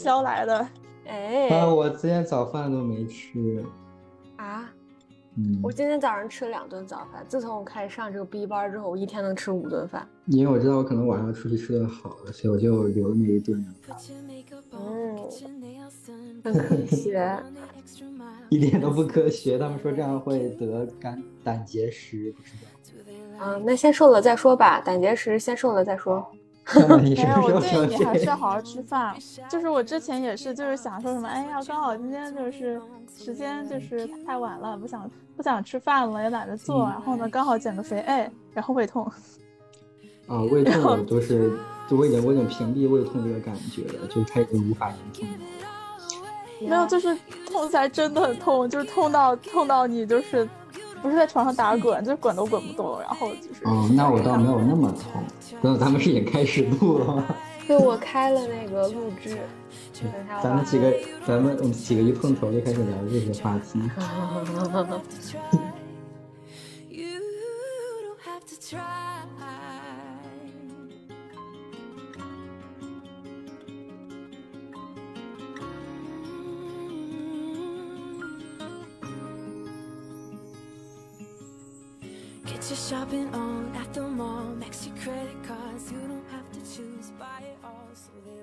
宵来的。哎，啊，我今天早饭都没吃。啊，嗯，我今天早上吃了两顿早饭。自从我开始上这个 B 班之后，我一天能吃五顿饭。因为我知道我可能晚上出去吃顿好的，所以我就留了那一顿。嗯，很科学。一点都不科学，他们说这样会得肝胆结石，不知道。嗯，那先瘦了再说吧，胆结石先瘦了再说。没有，我建议你还是要好好吃饭。就是我之前也是，就是想说什么，哎呀，刚好今天就是时间就是太晚了，不想不想吃饭了，也懒得做，然后呢，刚好减个肥，哎，然后胃痛。啊，胃痛都是，就我已经我已经屏蔽胃痛这个感觉了，就它已经无法言痛了。没有，就是痛才真的很痛，就是痛到痛到你就是不是在床上打滚，就是滚都滚不动，然后就是。哦，那我倒没有那么痛。等咱们是已经开始录了吗？对，我开了那个录制。咱们几个，咱们我们几个一碰头就开始聊这些话题。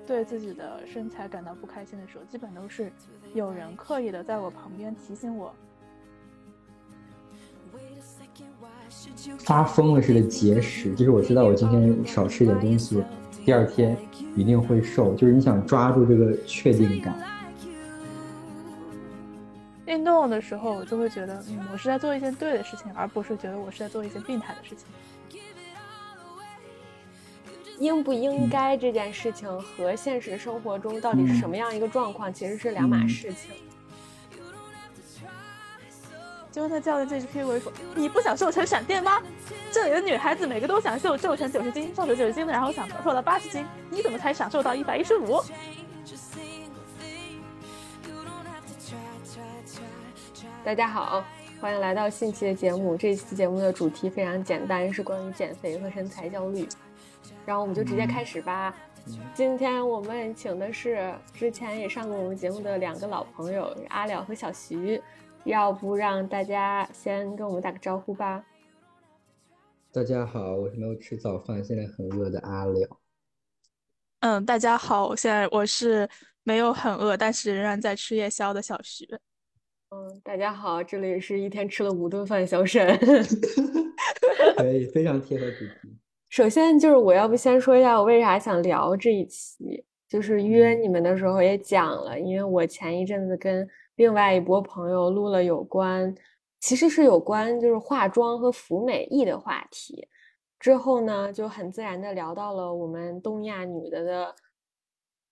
对自己的身材感到不开心的时候，基本都是有人刻意的在我旁边提醒我。发疯了似的节食，就是我知道我今天少吃一点东西，第二天一定会瘦，就是你想抓住这个确定感。运动的时候，我就会觉得，嗯，我是在做一件对的事情，而不是觉得我是在做一件病态的事情。应不应该这件事情和现实生活中到底是什么样一个状况，其实是两码事情。结果他教练这句 K 我说：“你不想瘦成闪电吗？这里的女孩子每个都想瘦，瘦成九十斤，瘦成九十斤的，然后想瘦到八十斤，你怎么才想瘦到一百一十五？”大家好，欢迎来到新期的节目。这期节目的主题非常简单，是关于减肥和身材焦虑。然后我们就直接开始吧。今天我们请的是之前也上过我们节目的两个老朋友阿廖和小徐，要不让大家先跟我们打个招呼吧？大家好，我是没有吃早饭，现在很饿的阿廖。嗯，大家好，现在我是没有很饿，但是仍然在吃夜宵的小徐。嗯，大家好，这里是一天吃了五顿饭小沈，可以非常贴合主题。首先就是我要不先说一下我为啥想聊这一期，就是约你们的时候也讲了，因为我前一阵子跟另外一波朋友录了有关，其实是有关就是化妆和服美役的话题，之后呢就很自然的聊到了我们东亚女的的。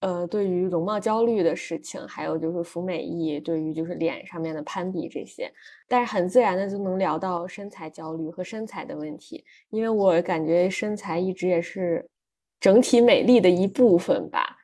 呃，对于容貌焦虑的事情，还有就是服美役，对于就是脸上面的攀比这些，但是很自然的就能聊到身材焦虑和身材的问题，因为我感觉身材一直也是整体美丽的一部分吧。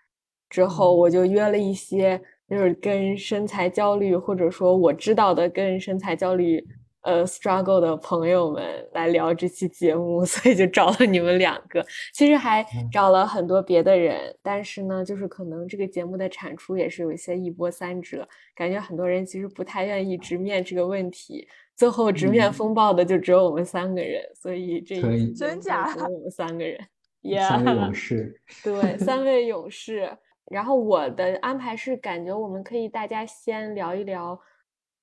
之后我就约了一些就是跟身材焦虑，或者说我知道的跟身材焦虑。呃，struggle 的朋友们来聊这期节目，所以就找了你们两个。其实还找了很多别的人，但是呢，就是可能这个节目的产出也是有一些一波三折，感觉很多人其实不太愿意直面这个问题。最后直面风暴的就只有我们三个人，所以这一真假我们三个人，三位勇士，对，三位勇士。然后我的安排是，感觉我们可以大家先聊一聊。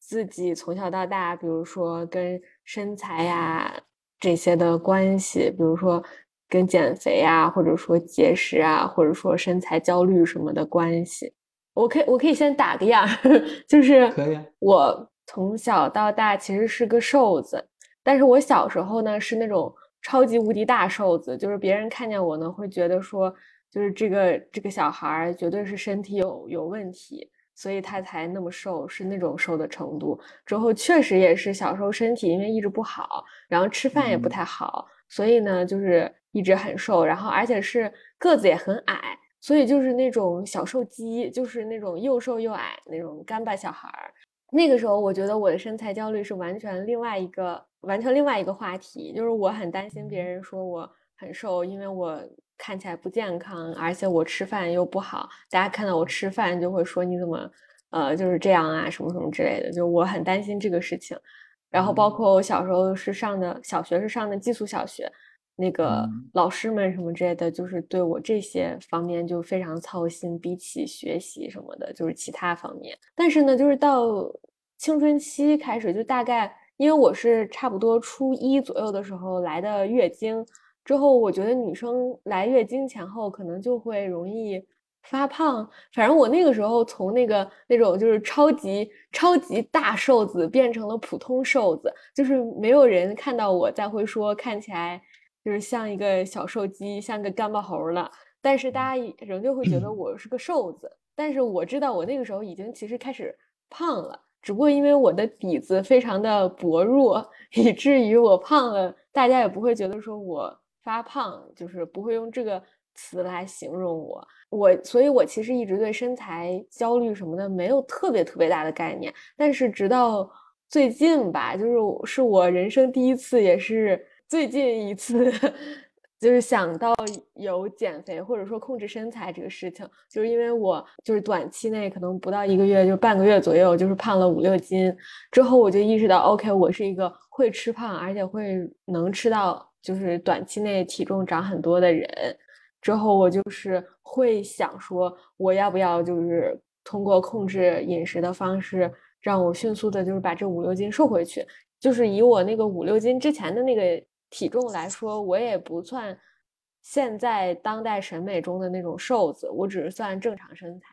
自己从小到大，比如说跟身材呀这些的关系，比如说跟减肥呀，或者说节食啊，或者说身材焦虑什么的关系，我可以我可以先打个样，就是可以。我从小到大其实是个瘦子，但是我小时候呢是那种超级无敌大瘦子，就是别人看见我呢会觉得说，就是这个这个小孩绝对是身体有有问题。所以他才那么瘦，是那种瘦的程度。之后确实也是小时候身体因为一直不好，然后吃饭也不太好，所以呢就是一直很瘦。然后而且是个子也很矮，所以就是那种小瘦鸡，就是那种又瘦又矮那种干巴小孩儿。那个时候我觉得我的身材焦虑是完全另外一个完全另外一个话题，就是我很担心别人说我很瘦，因为我。看起来不健康，而且我吃饭又不好，大家看到我吃饭就会说你怎么呃就是这样啊什么什么之类的，就我很担心这个事情。然后包括我小时候是上的小学是上的寄宿小学。那个老师们什么之类的，就是对我这些方面就非常操心，比起学习什么的，就是其他方面。但是呢，就是到青春期开始，就大概因为我是差不多初一左右的时候来的月经，之后我觉得女生来月经前后可能就会容易发胖。反正我那个时候从那个那种就是超级超级大瘦子变成了普通瘦子，就是没有人看到我再会说看起来。就是像一个小瘦鸡，像个干巴猴了。但是大家仍旧会觉得我是个瘦子。但是我知道我那个时候已经其实开始胖了，只不过因为我的底子非常的薄弱，以至于我胖了，大家也不会觉得说我发胖，就是不会用这个词来形容我。我，所以我其实一直对身材焦虑什么的没有特别特别大的概念。但是直到最近吧，就是是我人生第一次，也是。最近一次 就是想到有减肥或者说控制身材这个事情，就是因为我就是短期内可能不到一个月，就半个月左右，就是胖了五六斤。之后我就意识到，OK，我是一个会吃胖，而且会能吃到就是短期内体重长很多的人。之后我就是会想说，我要不要就是通过控制饮食的方式，让我迅速的就是把这五六斤瘦回去。就是以我那个五六斤之前的那个。体重来说，我也不算现在当代审美中的那种瘦子，我只是算正常身材。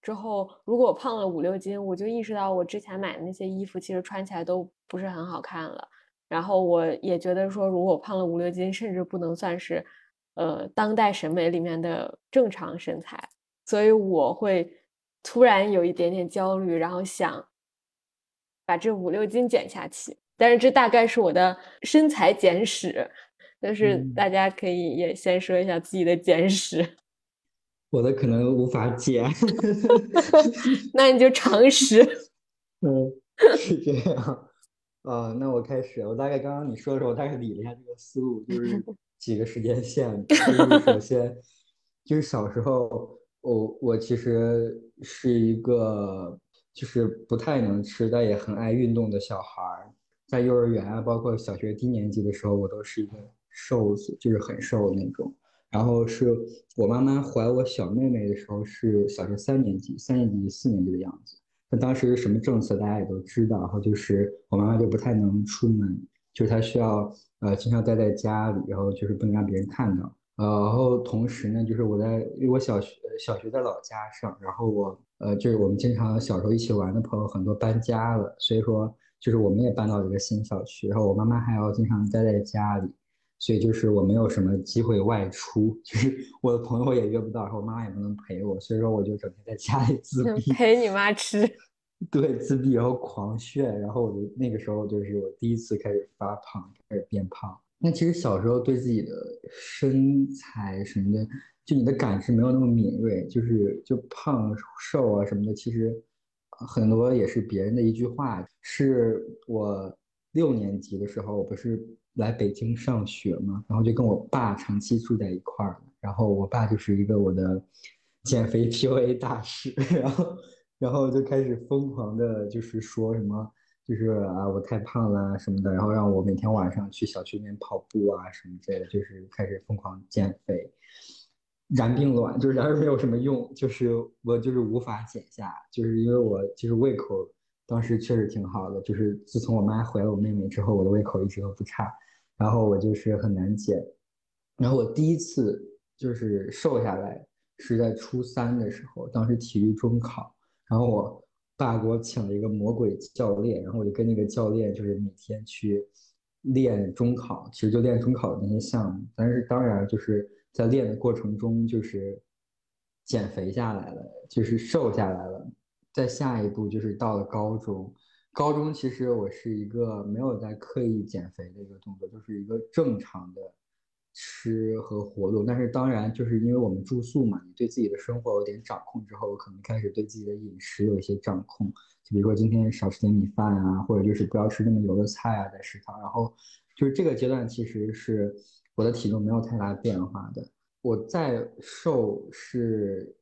之后，如果我胖了五六斤，我就意识到我之前买的那些衣服其实穿起来都不是很好看了。然后，我也觉得说，如果我胖了五六斤，甚至不能算是呃当代审美里面的正常身材。所以，我会突然有一点点焦虑，然后想把这五六斤减下去。但是这大概是我的身材简史，就是大家可以也先说一下自己的简史。我的可能无法减，那你就常 识。嗯，是这样。啊，那我开始。我大概刚刚你说的时候，我大概理了一下这个思路，就 是几个时间线。就是首先，就是小时候，我我其实是一个就是不太能吃，但也很爱运动的小孩儿。在幼儿园啊，包括小学低年级的时候，我都是一个瘦子，就是很瘦的那种。然后是我妈妈怀我小妹妹的时候，是小学三年级、三年级、四年级的样子。那当时什么政策大家也都知道，然后就是我妈妈就不太能出门，就是她需要呃经常待在家里，然后就是不能让别人看到。呃，然后同时呢，就是我在因为我小学小学在老家上，然后我呃就是我们经常小时候一起玩的朋友很多搬家了，所以说。就是我们也搬到一个新小区，然后我妈妈还要经常待在家里，所以就是我没有什么机会外出，就是我的朋友也约不到，然后我妈妈也不能陪我，所以说我就整天在家里自闭，陪你妈吃，对，自闭，然后狂炫，然后我就那个时候就是我第一次开始发胖，开始变胖。那其实小时候对自己的身材什么的，就你的感知没有那么敏锐，就是就胖瘦啊什么的，其实。很多也是别人的一句话，是我六年级的时候，我不是来北京上学嘛，然后就跟我爸长期住在一块儿，然后我爸就是一个我的减肥 PUA 大师，然后然后就开始疯狂的，就是说什么，就是啊我太胖了什么的，然后让我每天晚上去小区里面跑步啊什么之类的，就是开始疯狂减肥。燃并卵，就是然而没有什么用，就是我就是无法减下，就是因为我其实胃口当时确实挺好的，就是自从我妈怀了我妹妹之后，我的胃口一直都不差，然后我就是很难减，然后我第一次就是瘦下来是在初三的时候，当时体育中考，然后我爸给我请了一个魔鬼教练，然后我就跟那个教练就是每天去练中考，其实就练中考的那些项目，但是当然就是。在练的过程中，就是减肥下来了，就是瘦下来了。再下一步就是到了高中，高中其实我是一个没有在刻意减肥的一个动作，就是一个正常的吃和活动。但是当然，就是因为我们住宿嘛，你对自己的生活有点掌控之后，可能开始对自己的饮食有一些掌控。就比如说今天少吃点米饭啊，或者就是不要吃那么油的菜啊，在食堂。然后就是这个阶段其实是。我的体重没有太大变化的，我在瘦是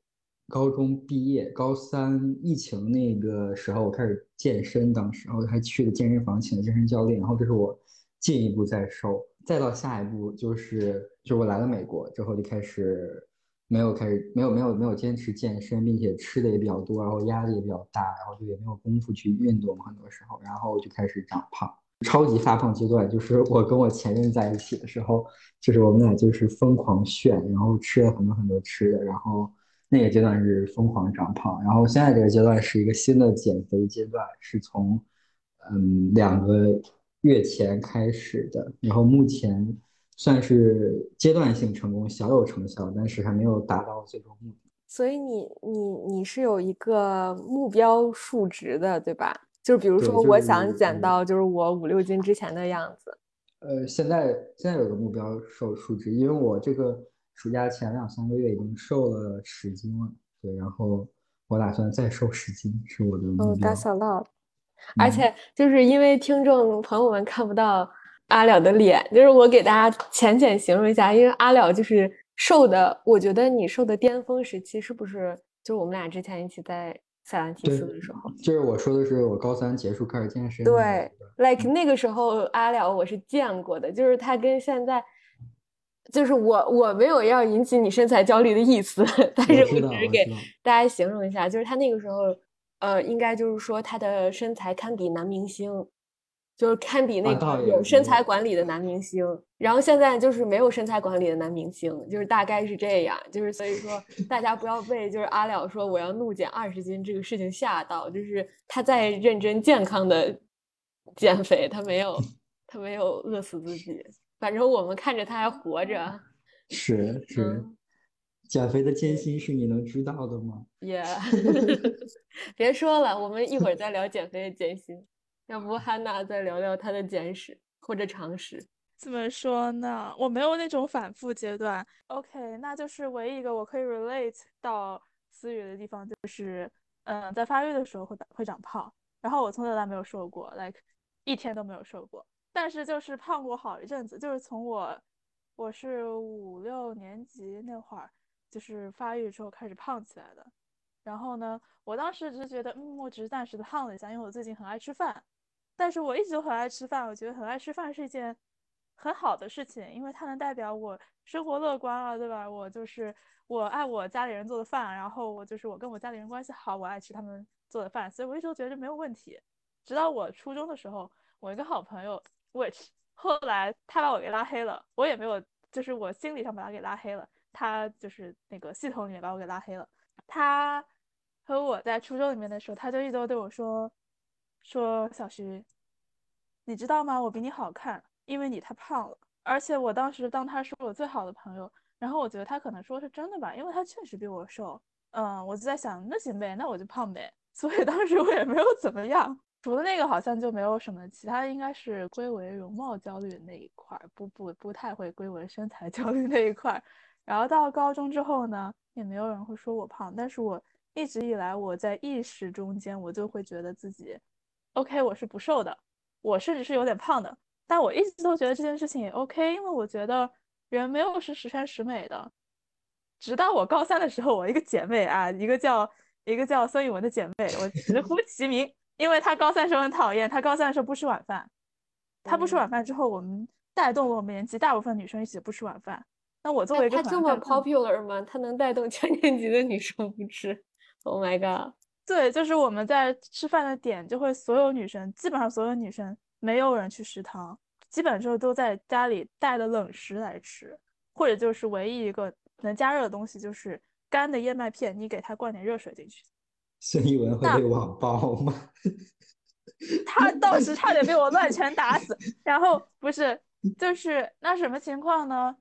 高中毕业，高三疫情那个时候我开始健身，当时然后还去了健身房，请了健身教练，然后这是我进一步在瘦，再到下一步就是就我来了美国之后就开始没有开始没有没有没有坚持健身，并且吃的也比较多，然后压力也比较大，然后就也没有功夫去运动，很多时候，然后就开始长胖。超级发胖阶段就是我跟我前任在一起的时候，就是我们俩就是疯狂炫，然后吃了很多很多吃的，然后那个阶段是疯狂长胖，然后现在这个阶段是一个新的减肥阶段，是从嗯两个月前开始的，然后目前算是阶段性成功，小有成效，但是还没有达到最终目的。所以你你你是有一个目标数值的，对吧？就是比如说，我想减到就是我五六斤之前的样子。呃，现在现在有个目标瘦数值，因为我这个暑假前两三个月已经瘦了十斤了，对，然后我打算再瘦十斤，是我的目标。哦，That's a lot。而且就是因为听众朋友们看不到阿了的脸，就是我给大家浅浅形容一下，因为阿了就是瘦的，我觉得你瘦的巅峰时期是不是就是我们俩之前一起在。塞兰提斯的时候，就是我说的是我高三结束开始健身。对，like 那个时候阿了我是见过的，就是他跟现在，就是我我没有要引起你身材焦虑的意思，但是我只是给大家形容一下，就是他那个时候，呃，应该就是说他的身材堪比男明星。就是堪比那个有身材管理的男明星，然后现在就是没有身材管理的男明星，就是大概是这样。就是所以说，大家不要被就是阿了说我要怒减二十斤这个事情吓到，就是他在认真健康的减肥，他没有他没有饿死自己。反正我们看着他还活着。是 是，减肥的艰辛是你能知道的吗？也 别说了，我们一会儿再聊减肥的艰辛。要不汉娜再聊聊她的简史或者常识？怎么说呢？我没有那种反复阶段。OK，那就是唯一一个我可以 relate 到思雨的地方，就是嗯，在发育的时候会会长胖。然后我从小到大没有瘦过，like 一天都没有瘦过。但是就是胖过好一阵子，就是从我我是五六年级那会儿，就是发育之后开始胖起来的。然后呢，我当时只是觉得，嗯，我只是暂时的胖了一下，因为我最近很爱吃饭。但是我一直都很爱吃饭，我觉得很爱吃饭是一件很好的事情，因为它能代表我生活乐观了，对吧？我就是我爱我家里人做的饭，然后我就是我跟我家里人关系好，我爱吃他们做的饭，所以我一直都觉得没有问题。直到我初中的时候，我一个好朋友，which 后来他把我给拉黑了，我也没有，就是我心理上把他给拉黑了，他就是那个系统里面把我给拉黑了。他和我在初中里面的时候，他就一直对我说。说小徐，你知道吗？我比你好看，因为你太胖了。而且我当时当他是我最好的朋友，然后我觉得他可能说是真的吧，因为他确实比我瘦。嗯，我就在想，那行呗，那我就胖呗。所以当时我也没有怎么样，除了那个好像就没有什么其他的，应该是归为容貌焦虑那一块，不不不太会归为身材焦虑那一块。然后到高中之后呢，也没有人会说我胖，但是我一直以来我在意识中间，我就会觉得自己。OK，我是不瘦的，我甚至是有点胖的，但我一直都觉得这件事情也 OK，因为我觉得人没有是十全十美的。直到我高三的时候，我一个姐妹啊，一个叫一个叫孙雨文的姐妹，我直呼 其名，因为他高三时候很讨厌，他高三的时候不吃晚饭，他不吃晚饭之后，我们带动了我们年级大部分女生一起不吃晚饭。那我作为一个他这么 popular 吗？他能带动全年级的女生不吃？Oh my god！对，就是我们在吃饭的点，就会所有女生，基本上所有女生没有人去食堂，基本上都在家里带了冷食来吃，或者就是唯一一个能加热的东西，就是干的燕麦片，你给它灌点热水进去。孙一文会被网暴吗？他当时差点被我乱拳打死。然后不是，就是那什么情况呢？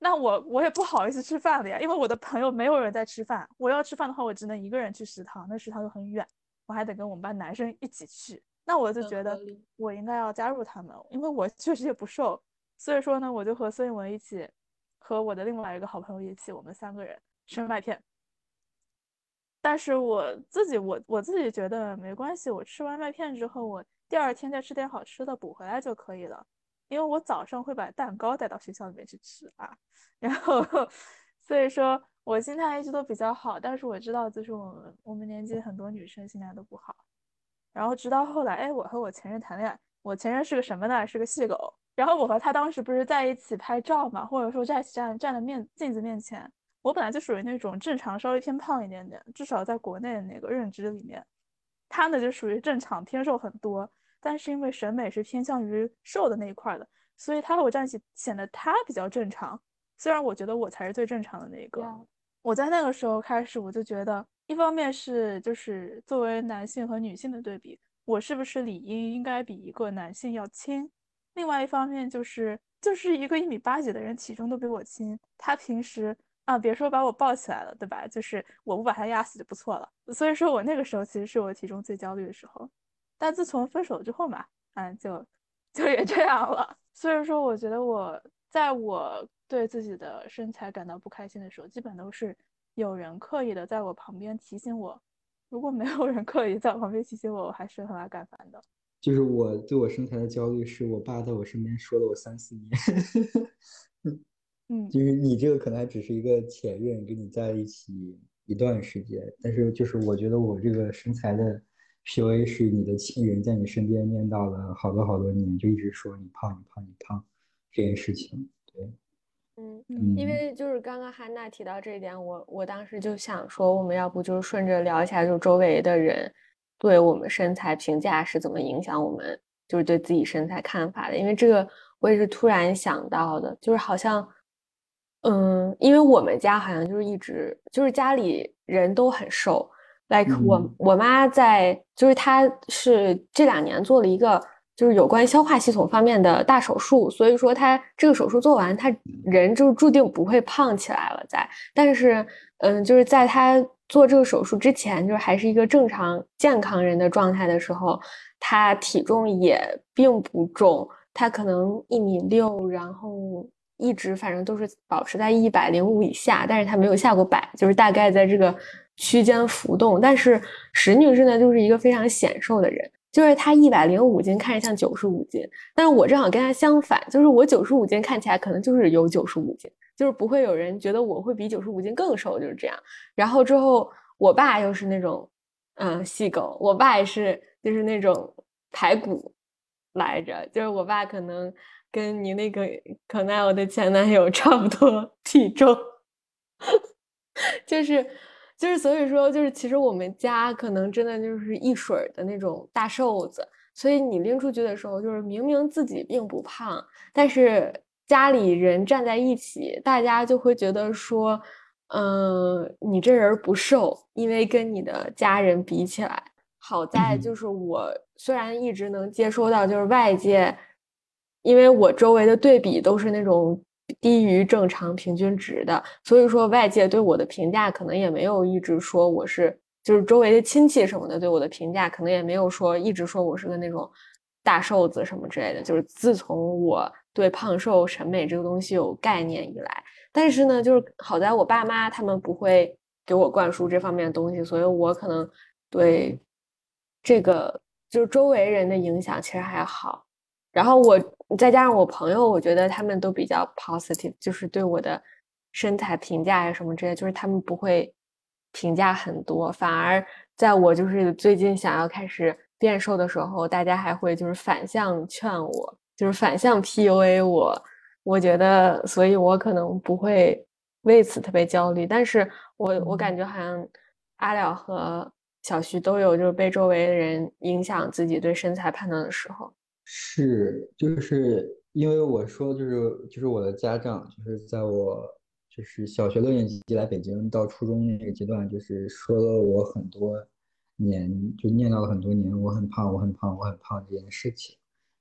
那我我也不好意思吃饭了呀，因为我的朋友没有人在吃饭。我要吃饭的话，我只能一个人去食堂，那食堂又很远，我还得跟我们班男生一起去。那我就觉得我应该要加入他们，因为我确实也不瘦。所以说呢，我就和孙一文一起，和我的另外一个好朋友一起，我们三个人吃麦片。但是我自己，我我自己觉得没关系，我吃完麦片之后，我第二天再吃点好吃的补回来就可以了。因为我早上会把蛋糕带到学校里面去吃啊，然后所以说我心态一直都比较好，但是我知道就是我们我们年级很多女生心态都不好，然后直到后来，哎，我和我前任谈恋爱，我前任是个什么呢？是个细狗，然后我和他当时不是在一起拍照嘛，或者说在一起站站在面镜子面前，我本来就属于那种正常稍微偏胖一点点，至少在国内的那个认知里面，他呢就属于正常偏瘦很多。但是因为审美是偏向于瘦的那一块的，所以他和我站一起显得他比较正常。虽然我觉得我才是最正常的那一个。我在那个时候开始，我就觉得，一方面是就是作为男性和女性的对比，我是不是理应应该比一个男性要轻？另外一方面就是就是一个一米八几的人体重都比我轻，他平时啊别说把我抱起来了，对吧？就是我不把他压死就不错了。所以说我那个时候其实是我体重最焦虑的时候。但自从分手之后嘛，嗯，就就也这样了。所以说，我觉得我在我对自己的身材感到不开心的时候，基本都是有人刻意的在我旁边提醒我。如果没有人刻意在我旁边提醒我，我还是很爱干烦的。就是我对我身材的焦虑，是我爸在我身边说了我三四年。嗯，就是你这个可能还只是一个前任，跟你在一起一段时间，但是就是我觉得我这个身材的。P.U.A 是你的亲人，在你身边念叨了好多好多年，就一直说你胖，你胖，你胖这件事情。对，嗯，因为就是刚刚汉娜提到这一点，我我当时就想说，我们要不就是顺着聊一下，就周围的人对我们身材评价是怎么影响我们，就是对自己身材看法的。因为这个我也是突然想到的，就是好像，嗯，因为我们家好像就是一直就是家里人都很瘦。like 我我妈在，就是她是这两年做了一个就是有关消化系统方面的大手术，所以说她这个手术做完，她人就注定不会胖起来了。在，但是嗯，就是在她做这个手术之前，就是还是一个正常健康人的状态的时候，她体重也并不重，她可能一米六，然后一直反正都是保持在一百零五以下，但是她没有下过百，就是大概在这个。区间浮动，但是石女士呢，就是一个非常显瘦的人，就是她一百零五斤，看着像九十五斤，但是我正好跟她相反，就是我九十五斤看起来可能就是有九十五斤，就是不会有人觉得我会比九十五斤更瘦，就是这样。然后之后，我爸又是那种，嗯，细狗，我爸也是，就是那种排骨来着，就是我爸可能跟你那个可奈我的前男友差不多 体重，就是。就是所以说，就是其实我们家可能真的就是一水儿的那种大瘦子，所以你拎出去的时候，就是明明自己并不胖，但是家里人站在一起，大家就会觉得说，嗯，你这人不瘦，因为跟你的家人比起来，好在就是我虽然一直能接收到就是外界，因为我周围的对比都是那种。低于正常平均值的，所以说外界对我的评价可能也没有一直说我是，就是周围的亲戚什么的对我的评价可能也没有说一直说我是个那种大瘦子什么之类的。就是自从我对胖瘦审美这个东西有概念以来，但是呢，就是好在我爸妈他们不会给我灌输这方面的东西，所以我可能对这个就是周围人的影响其实还好。然后我再加上我朋友，我觉得他们都比较 positive，就是对我的身材评价呀什么之类，就是他们不会评价很多，反而在我就是最近想要开始变瘦的时候，大家还会就是反向劝我，就是反向 PUA 我。我觉得，所以我可能不会为此特别焦虑，但是我我感觉好像阿廖和小徐都有就是被周围的人影响自己对身材判断的时候。是，就是因为我说，就是就是我的家长，就是在我就是小学六年级来北京到初中那个阶段，就是说了我很多年，就念叨了很多年，我很胖，我很胖，我很胖这件事情。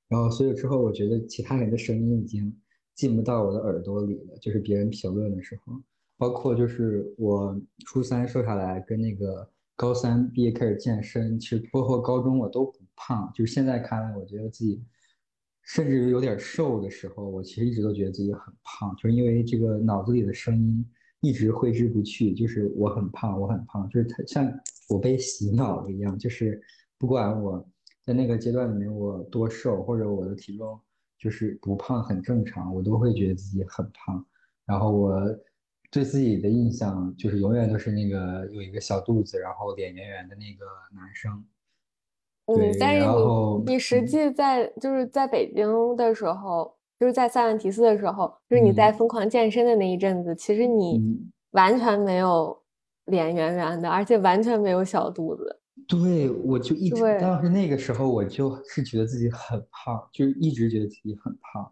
然后，所以之后我觉得其他人的声音已经进不到我的耳朵里了，就是别人评论的时候，包括就是我初三瘦下来，跟那个高三毕业开始健身，其实包括高中我都不。胖就是现在看来，我觉得自己甚至于有点瘦的时候，我其实一直都觉得自己很胖，就是因为这个脑子里的声音一直挥之不去，就是我很胖，我很胖，就是它像我被洗脑了一样，就是不管我在那个阶段里面我多瘦，或者我的体重就是不胖很正常，我都会觉得自己很胖。然后我对自己的印象就是永远都是那个有一个小肚子，然后脸圆圆的那个男生。对，但是你你实际在就是在北京的时候，就是在塞万提斯的时候，就是你在疯狂健身的那一阵子，其实你完全没有脸圆圆的，而且完全没有小肚子。对，我就一直当时那个时候，我就是觉得自己很胖，就是一直觉得自己很胖。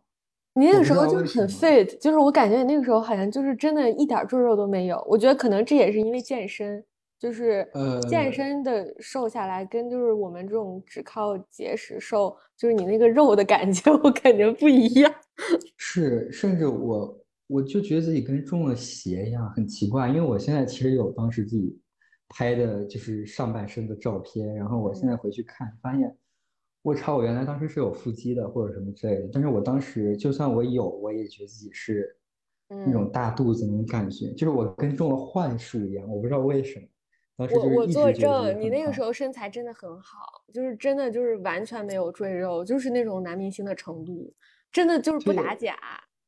你那个时候就是很 fit，就是我感觉你那个时候好像就是真的一点赘肉都没有。我觉得可能这也是因为健身。就是健身的瘦下来，跟就是我们这种只靠节食瘦，就是你那个肉的感觉，我感觉不一样。是，甚至我我就觉得自己跟中了邪一样，很奇怪。因为我现在其实有当时自己拍的就是上半身的照片，然后我现在回去看，发现我操，我原来当时是有腹肌的或者什么之类的。但是我当时就算我有，我也觉得自己是那种大肚子那种感觉，就是我跟中了幻术一样，我不知道为什么。我我作证，你那个时候身材真的很好，就是真的就是完全没有赘肉，就是那种男明星的程度，真的就是不打假。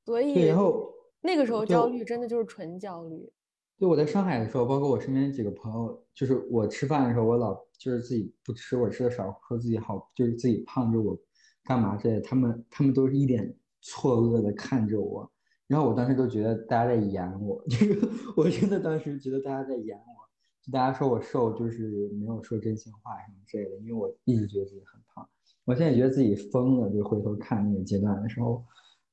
所以，然后那个时候焦虑真的就是纯焦虑。就，我在上海的时候，包括我身边几个朋友，就是我吃饭的时候，我老就是自己不吃，我吃的少，说自己好，就是自己胖，就我干嘛这？他们他们都是一脸错愕的看着我，然后我当时都觉得大家在演我，就 是我真的当时觉得大家在演我。大家说我瘦，就是没有说真心话什么之类的，因为我一直觉得自己很胖。我现在觉得自己疯了，就回头看那个阶段的时候，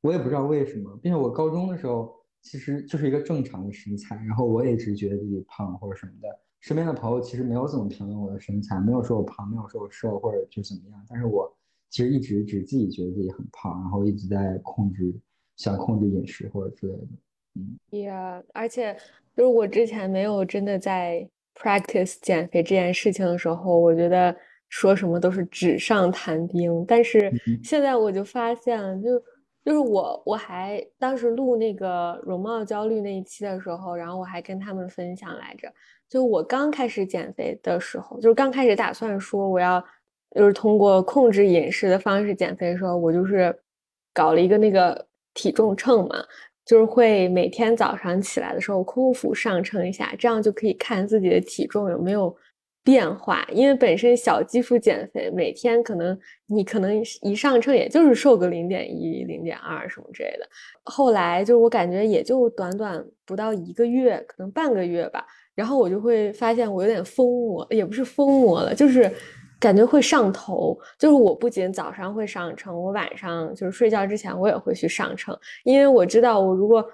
我也不知道为什么。并且我高中的时候其实就是一个正常的身材，然后我也一直觉得自己胖或者什么的。身边的朋友其实没有怎么评论我的身材，没有说我胖，没有说我瘦或者就怎么样。但是我其实一直只自己觉得自己很胖，然后一直在控制，想控制饮食或者之类的。嗯，Yeah，而且就是我之前没有真的在。Practice 减肥这件事情的时候，我觉得说什么都是纸上谈兵。但是现在我就发现，就就是我我还当时录那个容貌焦虑那一期的时候，然后我还跟他们分享来着。就我刚开始减肥的时候，就是刚开始打算说我要就是通过控制饮食的方式减肥的时候，我就是搞了一个那个体重秤嘛。就是会每天早上起来的时候空腹上称一下，这样就可以看自己的体重有没有变化。因为本身小基数减肥，每天可能你可能一上称也就是瘦个零点一、零点二什么之类的。后来就是我感觉也就短短不到一个月，可能半个月吧，然后我就会发现我有点疯魔，也不是疯魔了，就是。感觉会上头，就是我不仅早上会上称，我晚上就是睡觉之前我也会去上称，因为我知道我如果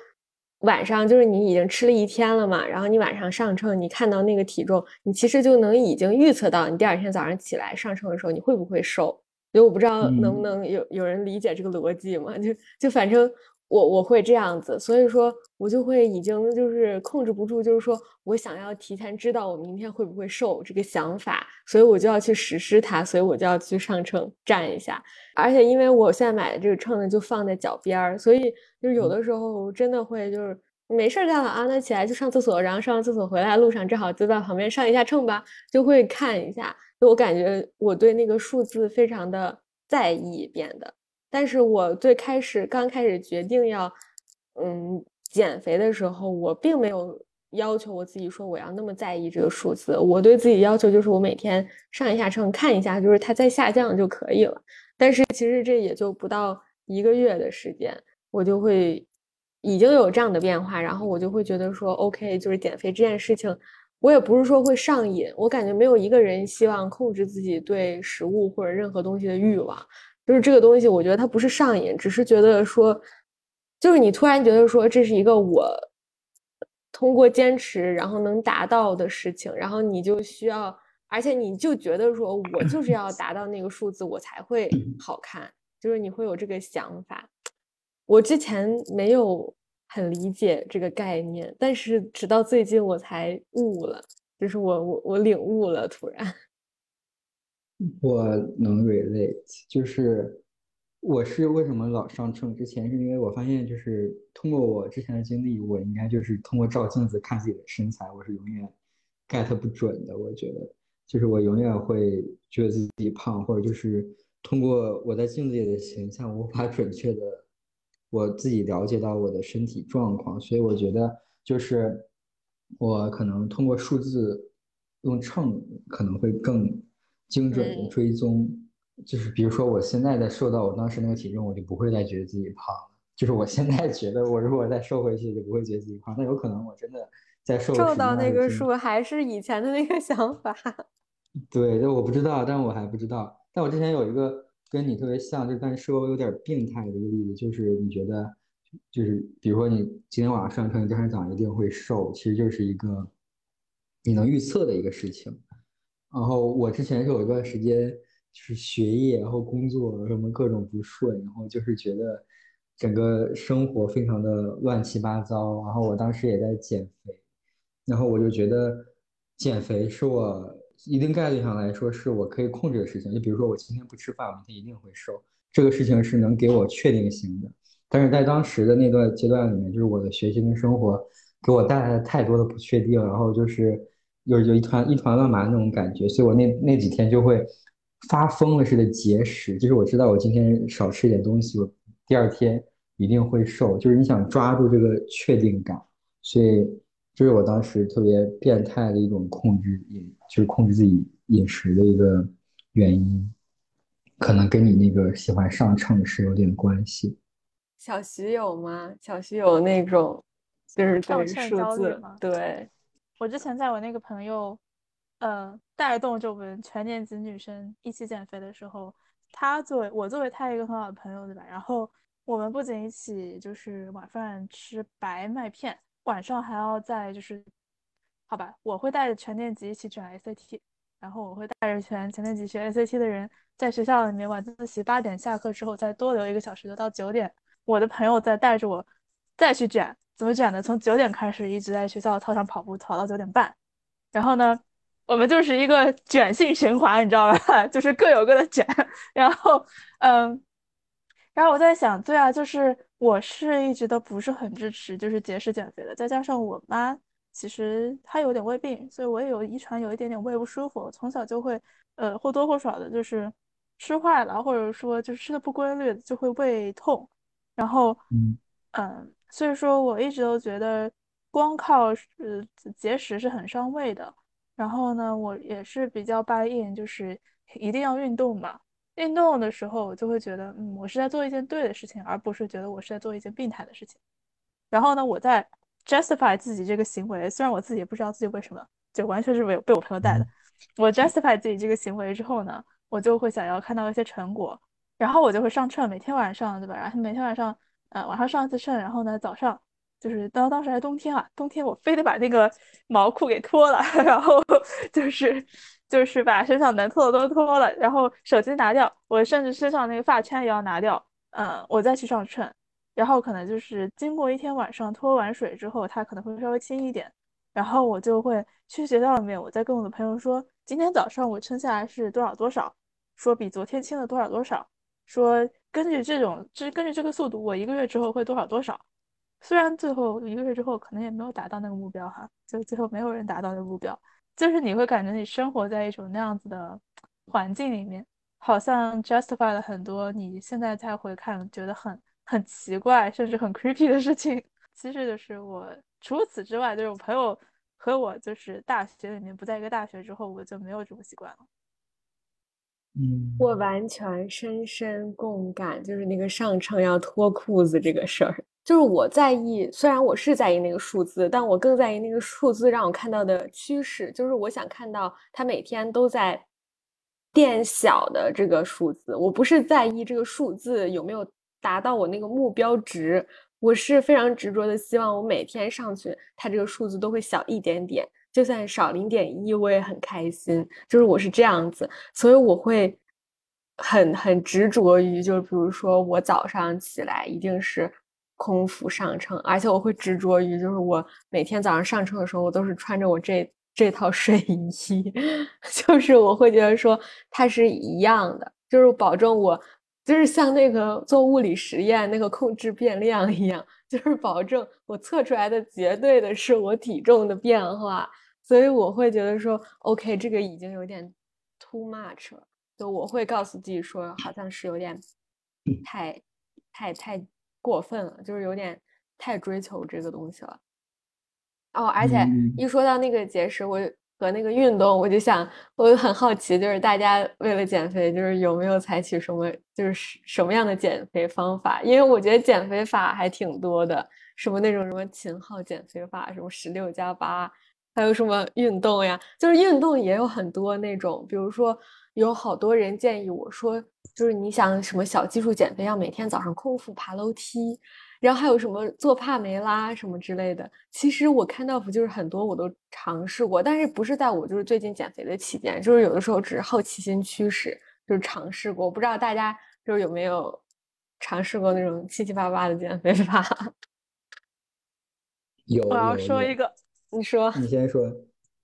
晚上就是你已经吃了一天了嘛，然后你晚上上称，你看到那个体重，你其实就能已经预测到你第二天早上起来上称的时候你会不会瘦，所以我不知道能不能有有人理解这个逻辑嘛？就就反正。我我会这样子，所以说我就会已经就是控制不住，就是说我想要提前知道我明天会不会瘦这个想法，所以我就要去实施它，所以我就要去上秤站一下。而且因为我现在买的这个秤呢，就放在脚边儿，所以就是有的时候真的会就是没事儿干了啊，那起来就上厕所，然后上完厕所回来路上正好就在旁边上一下秤吧，就会看一下。就我感觉我对那个数字非常的在意，变得。但是我最开始刚开始决定要，嗯，减肥的时候，我并没有要求我自己说我要那么在意这个数字。我对自己要求就是我每天上一下秤看一下，就是它在下降就可以了。但是其实这也就不到一个月的时间，我就会已经有这样的变化，然后我就会觉得说，OK，就是减肥这件事情，我也不是说会上瘾。我感觉没有一个人希望控制自己对食物或者任何东西的欲望。就是这个东西，我觉得它不是上瘾，只是觉得说，就是你突然觉得说这是一个我通过坚持然后能达到的事情，然后你就需要，而且你就觉得说我就是要达到那个数字，我才会好看，就是你会有这个想法。我之前没有很理解这个概念，但是直到最近我才悟了，就是我我我领悟了，突然。我能 relate，就是我是为什么老上秤？之前是因为我发现，就是通过我之前的经历，我应该就是通过照镜子看自己的身材，我是永远 get 不准的。我觉得，就是我永远会觉得自己胖，或者就是通过我在镜子里的形象，无法准确的我自己了解到我的身体状况，所以我觉得就是我可能通过数字用秤可能会更精准的追踪，就是比如说我现在在瘦到我当时那个体重，我就不会再觉得自己胖了。就是我现在觉得，我如果再瘦回去，就不会觉得自己胖。那有可能我真的在瘦瘦到那个数，还是以前的那个想法。对，就我不知道，但我还不知道。但我之前有一个跟你特别像，就但是稍微有点病态的一个例子，就是你觉得，就是比如说你今天晚上上称，第二天早上一定会瘦，其实就是一个你能预测的一个事情。然后我之前是有一段时间，就是学业，然后工作什么各种不顺，然后就是觉得。整个生活非常的乱七八糟，然后我当时也在减肥，然后我就觉得减肥是我一定概率上来说是我可以控制的事情。就比如说我今天不吃饭，我明天一定会瘦，这个事情是能给我确定性的。但是在当时的那段阶段里面，就是我的学习跟生活给我带来了太多的不确定，然后就是有有一团一团乱麻那种感觉，所以我那那几天就会发疯了似的节食，就是我知道我今天少吃一点东西，我第二天。一定会瘦，就是你想抓住这个确定感，所以这是我当时特别变态的一种控制饮，就是控制自己饮食的一个原因，可能跟你那个喜欢上秤是有点关系。小徐有吗？小徐有那种就是对数字吗？对，我之前在我那个朋友，呃，带动着我们全年级女生一起减肥的时候，他作为我作为他一个很好的朋友，对吧？然后。我们不仅一起就是晚饭吃白麦片，晚上还要在就是，好吧，我会带着全年级一起卷 SAT，然后我会带着全全年级学 SAT 的人在学校里面晚自习八点下课之后再多留一个小时，就到九点。我的朋友再带着我再去卷，怎么卷的？从九点开始一直在学校操场跑步，跑到九点半。然后呢，我们就是一个卷性循环，你知道吧？就是各有各的卷。然后，嗯。然后我在想，对啊，就是我是一直都不是很支持就是节食减肥的，再加上我妈其实她有点胃病，所以我也有遗传有一点点胃不舒服，从小就会呃或多或少的就是吃坏了，或者说就是吃的不规律就会胃痛，然后嗯嗯，所以说我一直都觉得光靠呃节食是很伤胃的，然后呢，我也是比较 buy in，就是一定要运动嘛。运动的时候，我就会觉得，嗯，我是在做一件对的事情，而不是觉得我是在做一件病态的事情。然后呢，我在 justify 自己这个行为，虽然我自己也不知道自己为什么，就完全是被被我朋友带的。我 justify 自己这个行为之后呢，我就会想要看到一些成果，然后我就会上秤，每天晚上，对吧？然后每天晚上，呃，晚上上一次秤，然后呢，早上就是当当时还冬天啊，冬天我非得把那个毛裤给脱了，然后就是。就是把身上能脱的都脱了，然后手机拿掉，我甚至身上那个发圈也要拿掉，嗯，我再去上秤，然后可能就是经过一天晚上脱完水之后，它可能会稍微轻一点，然后我就会去学校里面，我再跟我的朋友说，今天早上我称下来是多少多少，说比昨天轻了多少多少，说根据这种，就是根据这个速度，我一个月之后会多少多少，虽然最后一个月之后可能也没有达到那个目标哈，就最后没有人达到那个目标。就是你会感觉你生活在一种那样子的环境里面，好像 justify 了很多你现在再回看觉得很很奇怪，甚至很 creepy 的事情。其实就是我除此之外，就是我朋友和我就是大学里面不在一个大学之后，我就没有这种习惯了。嗯，我完全深深共感，就是那个上秤要脱裤子这个事儿。就是我在意，虽然我是在意那个数字，但我更在意那个数字让我看到的趋势。就是我想看到它每天都在变小的这个数字。我不是在意这个数字有没有达到我那个目标值，我是非常执着的希望我每天上去，它这个数字都会小一点点，就算少零点一，我也很开心。就是我是这样子，所以我会很很执着于，就是比如说我早上起来一定是。空腹上称，而且我会执着于，就是我每天早上上称的时候，我都是穿着我这这套睡衣，就是我会觉得说它是一样的，就是保证我，就是像那个做物理实验那个控制变量一样，就是保证我测出来的绝对的是我体重的变化，所以我会觉得说，OK，这个已经有点 too much 了，就我会告诉自己说，好像是有点太太太过分了，就是有点太追求这个东西了。哦，而且一说到那个节食，我和那个运动，我就想，我很好奇，就是大家为了减肥，就是有没有采取什么，就是什么样的减肥方法？因为我觉得减肥法还挺多的，什么那种什么秦昊减肥法，什么十六加八，还有什么运动呀，就是运动也有很多那种，比如说有好多人建议我说，就是你想什么小基数减肥，要每天早上空腹爬楼梯。然后还有什么做帕梅拉什么之类的，其实我看到不就是很多我都尝试过，但是不是在我就是最近减肥的期间，就是有的时候只是好奇心驱使，就是尝试过。我不知道大家就是有没有尝试过那种七七八八的减肥法？有，我要说一个，你说，你先说。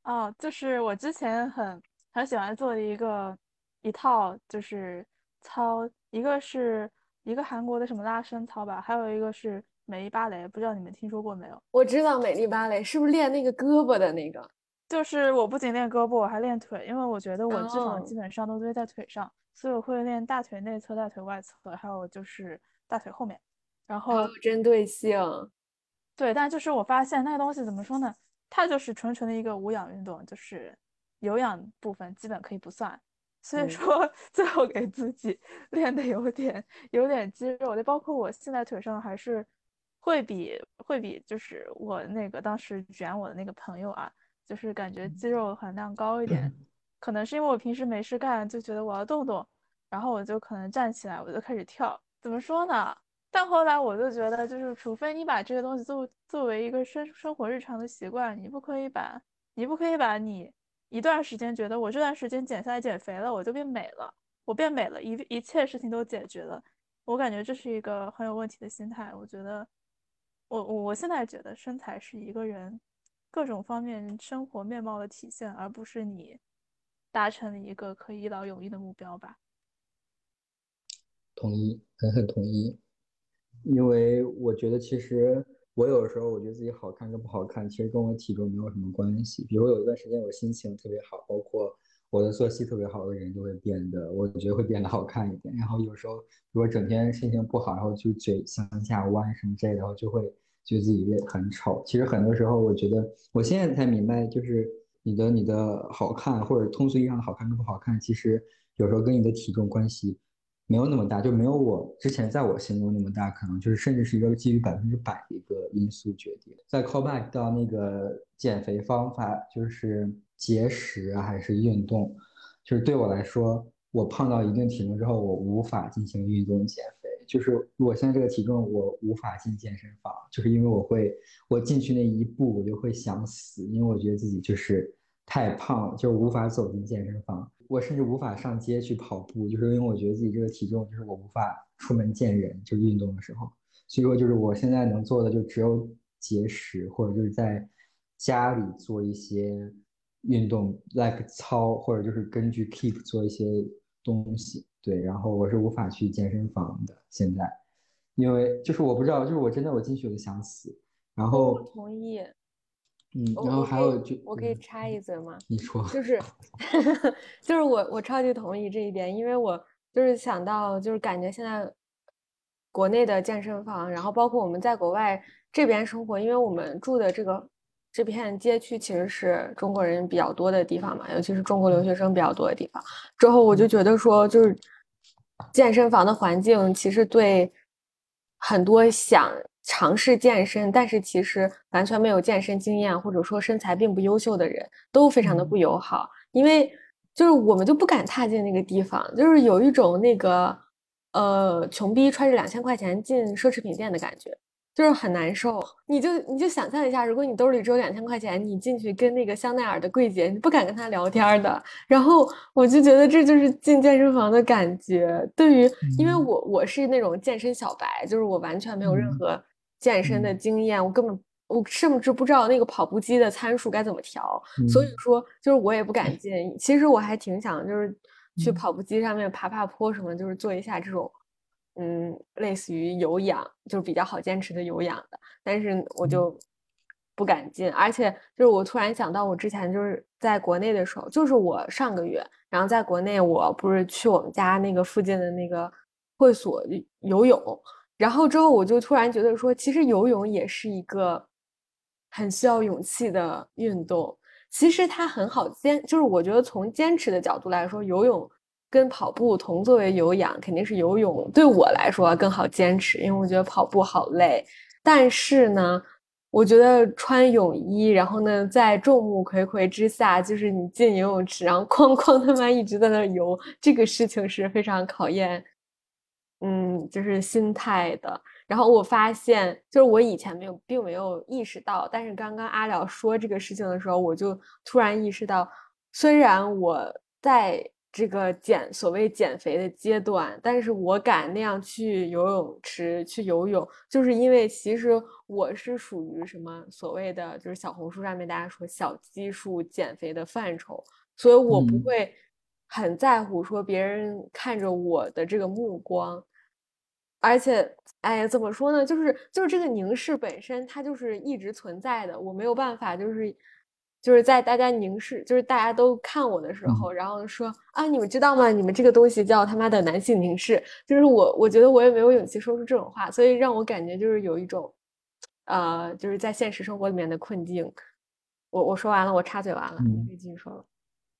哦，就是我之前很很喜欢做的一个一套就是操，一个是。一个韩国的什么拉伸操吧，还有一个是美丽芭蕾，不知道你们听说过没有？我知道美丽芭蕾是不是练那个胳膊的那个？就是我不仅练胳膊，我还练腿，因为我觉得我脂肪基本上都堆在腿上，所以我会练大腿内侧、大腿外侧，还有就是大腿后面。然后针对性，对，但就是我发现那个东西怎么说呢？它就是纯纯的一个无氧运动，就是有氧部分基本可以不算。所以说，最后给自己 练的有点有点肌肉就，包括我现在腿上还是会比会比就是我那个当时卷我的那个朋友啊，就是感觉肌肉含量高一点。可能是因为我平时没事干，就觉得我要动动，然后我就可能站起来，我就开始跳。怎么说呢？但后来我就觉得，就是除非你把这个东西作作为一个生生活日常的习惯，你不可以把你不可以把你。一段时间觉得我这段时间减下来减肥了，我就变美了，我变美了，一一切事情都解决了。我感觉这是一个很有问题的心态。我觉得，我我我现在觉得身材是一个人各种方面生活面貌的体现，而不是你达成了一个可以一劳永逸的目标吧。同意，狠狠同意。因为我觉得其实。我有时候我觉得自己好看跟不好看，其实跟我体重没有什么关系。比如有一段时间我心情特别好，包括我的作息特别好的人就会变得，我觉得会变得好看一点。然后有时候如果整天心情不好，然后就嘴向下弯什么之类的，然后就会觉得自己也很丑。其实很多时候我觉得我现在才明白，就是你的你的好看或者通俗意义上的好看跟不好看，其实有时候跟你的体重关系。没有那么大，就没有我之前在我心中那么大，可能就是甚至是一个基于百分之百的一个因素决定。再 call back 到那个减肥方法，就是节食，还是运动？就是对我来说，我胖到一定体重之后，我无法进行运动减肥。就是我现在这个体重，我无法进健身房，就是因为我会，我进去那一步，我就会想死，因为我觉得自己就是太胖，就无法走进健身房。我甚至无法上街去跑步，就是因为我觉得自己这个体重，就是我无法出门见人，就运动的时候。所以说，就是我现在能做的就只有节食，或者就是在家里做一些运动，like 操，或者就是根据 keep 做一些东西。对，然后我是无法去健身房的现在，因为就是我不知道，就是我真的我进去我就想死。然后我同意。嗯，然后还有就我可以插一嘴吗？你说，就是 就是我我超级同意这一点，因为我就是想到就是感觉现在国内的健身房，然后包括我们在国外这边生活，因为我们住的这个这片街区其实是中国人比较多的地方嘛，尤其是中国留学生比较多的地方。之后我就觉得说，就是健身房的环境其实对很多想。尝试健身，但是其实完全没有健身经验，或者说身材并不优秀的人都非常的不友好，因为就是我们就不敢踏进那个地方，就是有一种那个呃穷逼揣着两千块钱进奢侈品店的感觉。就是很难受，你就你就想象一下，如果你兜里只有两千块钱，你进去跟那个香奈儿的柜姐，你不敢跟她聊天的。然后我就觉得这就是进健身房的感觉。对于，因为我我是那种健身小白，就是我完全没有任何健身的经验，我根本我甚至不知道那个跑步机的参数该怎么调，所以说就是我也不敢进。其实我还挺想就是去跑步机上面爬爬坡什么，就是做一下这种。嗯，类似于有氧，就是比较好坚持的有氧的，但是我就不敢进。而且就是我突然想到，我之前就是在国内的时候，就是我上个月，然后在国内我不是去我们家那个附近的那个会所游泳，然后之后我就突然觉得说，其实游泳也是一个很需要勇气的运动。其实它很好坚，就是我觉得从坚持的角度来说，游泳。跟跑步同作为有氧，肯定是游泳对我来说更好坚持，因为我觉得跑步好累。但是呢，我觉得穿泳衣，然后呢，在众目睽睽之下，就是你进游泳池，然后 哐哐他妈一直在那游，这个事情是非常考验，嗯，就是心态的。然后我发现，就是我以前没有，并没有意识到，但是刚刚阿廖说这个事情的时候，我就突然意识到，虽然我在。这个减所谓减肥的阶段，但是我敢那样去游泳池去游泳，就是因为其实我是属于什么所谓的，就是小红书上面大家说小基数减肥的范畴，所以我不会很在乎说别人看着我的这个目光，而且，哎呀，怎么说呢？就是就是这个凝视本身它就是一直存在的，我没有办法就是。就是在大家凝视，就是大家都看我的时候，然后说啊，你们知道吗？你们这个东西叫他妈的男性凝视。就是我，我觉得我也没有勇气说出这种话，所以让我感觉就是有一种，呃，就是在现实生活里面的困境。我我说完了，我插嘴完了，你可以继续说了。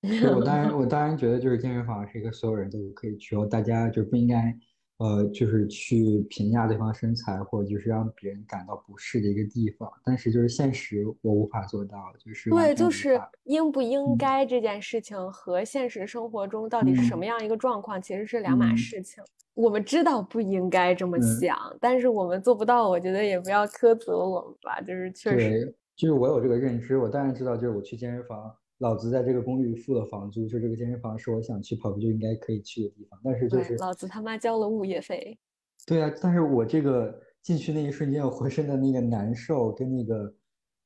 我当然，我当然觉得就是健身房是一个所有人都可以去，大家就不应该。呃，就是去评价对方身材，或者就是让别人感到不适的一个地方。但是就是现实，我无法做到，就是对，就是应不应该这件事情和现实生活中到底是什么样一个状况，其实是两码事情。我们知道不应该这么想，但是我们做不到，我觉得也不要苛责我们吧。就是确实，就是我有这个认知，我当然知道，就是我去健身房。老子在这个公寓付了房租，就这个健身房是我想去跑步就应该可以去的地方。但是就是老子他妈交了物业费。对啊，但是我这个进去那一瞬间，我浑身的那个难受跟那个，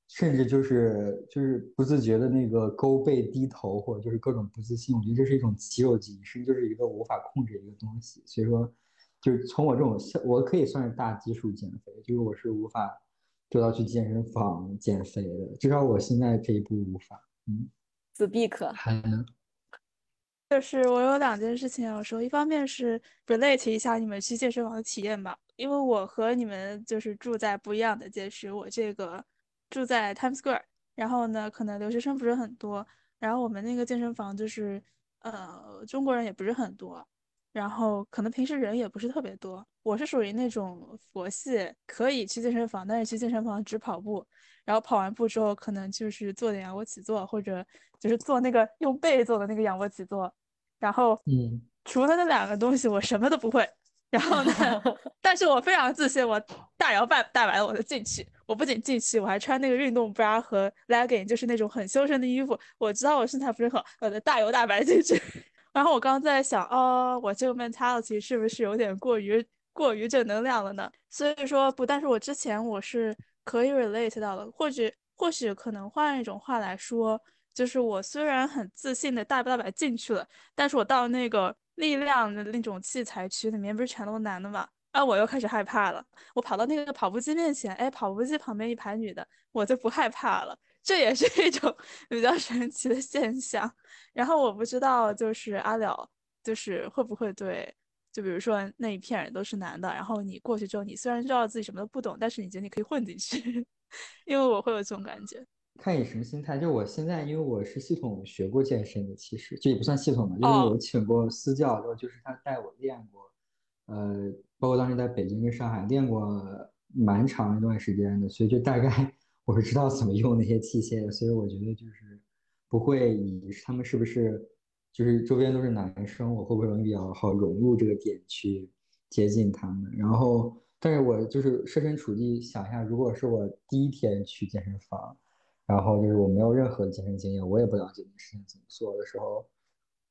甚至就是就是不自觉的那个勾背低头，或者就是各种不自信，我觉得这是一种肌肉记忆，甚至就是一个无法控制的一个东西。所以说，就是从我这种，我可以算是大基数减肥，就是我是无法做到去健身房减肥的，至少我现在这一步无法，嗯。自闭可，就是我有两件事情要说，一方面是 relate 一下你们去健身房的体验吧，因为我和你们就是住在不一样的街区，我这个住在 Times Square，然后呢，可能留学生不是很多，然后我们那个健身房就是呃中国人也不是很多，然后可能平时人也不是特别多，我是属于那种佛系，可以去健身房，但是去健身房只跑步。然后跑完步之后，可能就是做点仰卧起坐，或者就是做那个用背做的那个仰卧起坐。然后，嗯，除了那两个东西，我什么都不会。然后呢，但是我非常自信，我大摇大摆的我就进去。我不仅进去，我还穿那个运动 bra 和 legging，就是那种很修身的衣服。我知道我身材不是很好，我的大摇大摆进去。然后我刚刚在想，哦，我这个 mentality 是不是有点过于过于正能量了呢？所以说不，但是我之前我是。可以 relate 到了，或许或许可能换一种话来说，就是我虽然很自信的大摇大摆进去了，但是我到那个力量的那种器材区里面，不是全都男的嘛？啊，我又开始害怕了。我跑到那个跑步机面前，哎，跑步机旁边一排女的，我就不害怕了。这也是一种 比较神奇的现象。然后我不知道，就是阿了，就是会不会对。就比如说那一片人都是男的，然后你过去之后，你虽然知道自己什么都不懂，但是你觉得你可以混进去，因为我会有这种感觉。看你什么心态。就我现在，因为我是系统学过健身的，其实这也不算系统嘛，因为我请过私教，然后就是他带我练过，呃，包括当时在北京跟上海练过蛮长一段时间的，所以就大概我是知道怎么用那些器械的，所以我觉得就是不会以他们是不是。就是周边都是男生，我会不会比较好融入这个点去接近他们？然后，但是我就是设身处地想一下，如果是我第一天去健身房，然后就是我没有任何的健身经验，我也不了解这事情怎么做的时候，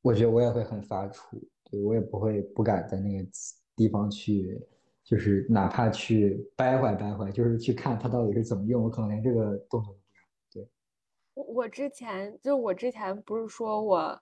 我觉得我也会很发怵，对我也不会不敢在那个地方去，就是哪怕去掰坏掰坏，就是去看它到底是怎么用，我可能连这个动作都不敢。对，我我之前就我之前不是说我。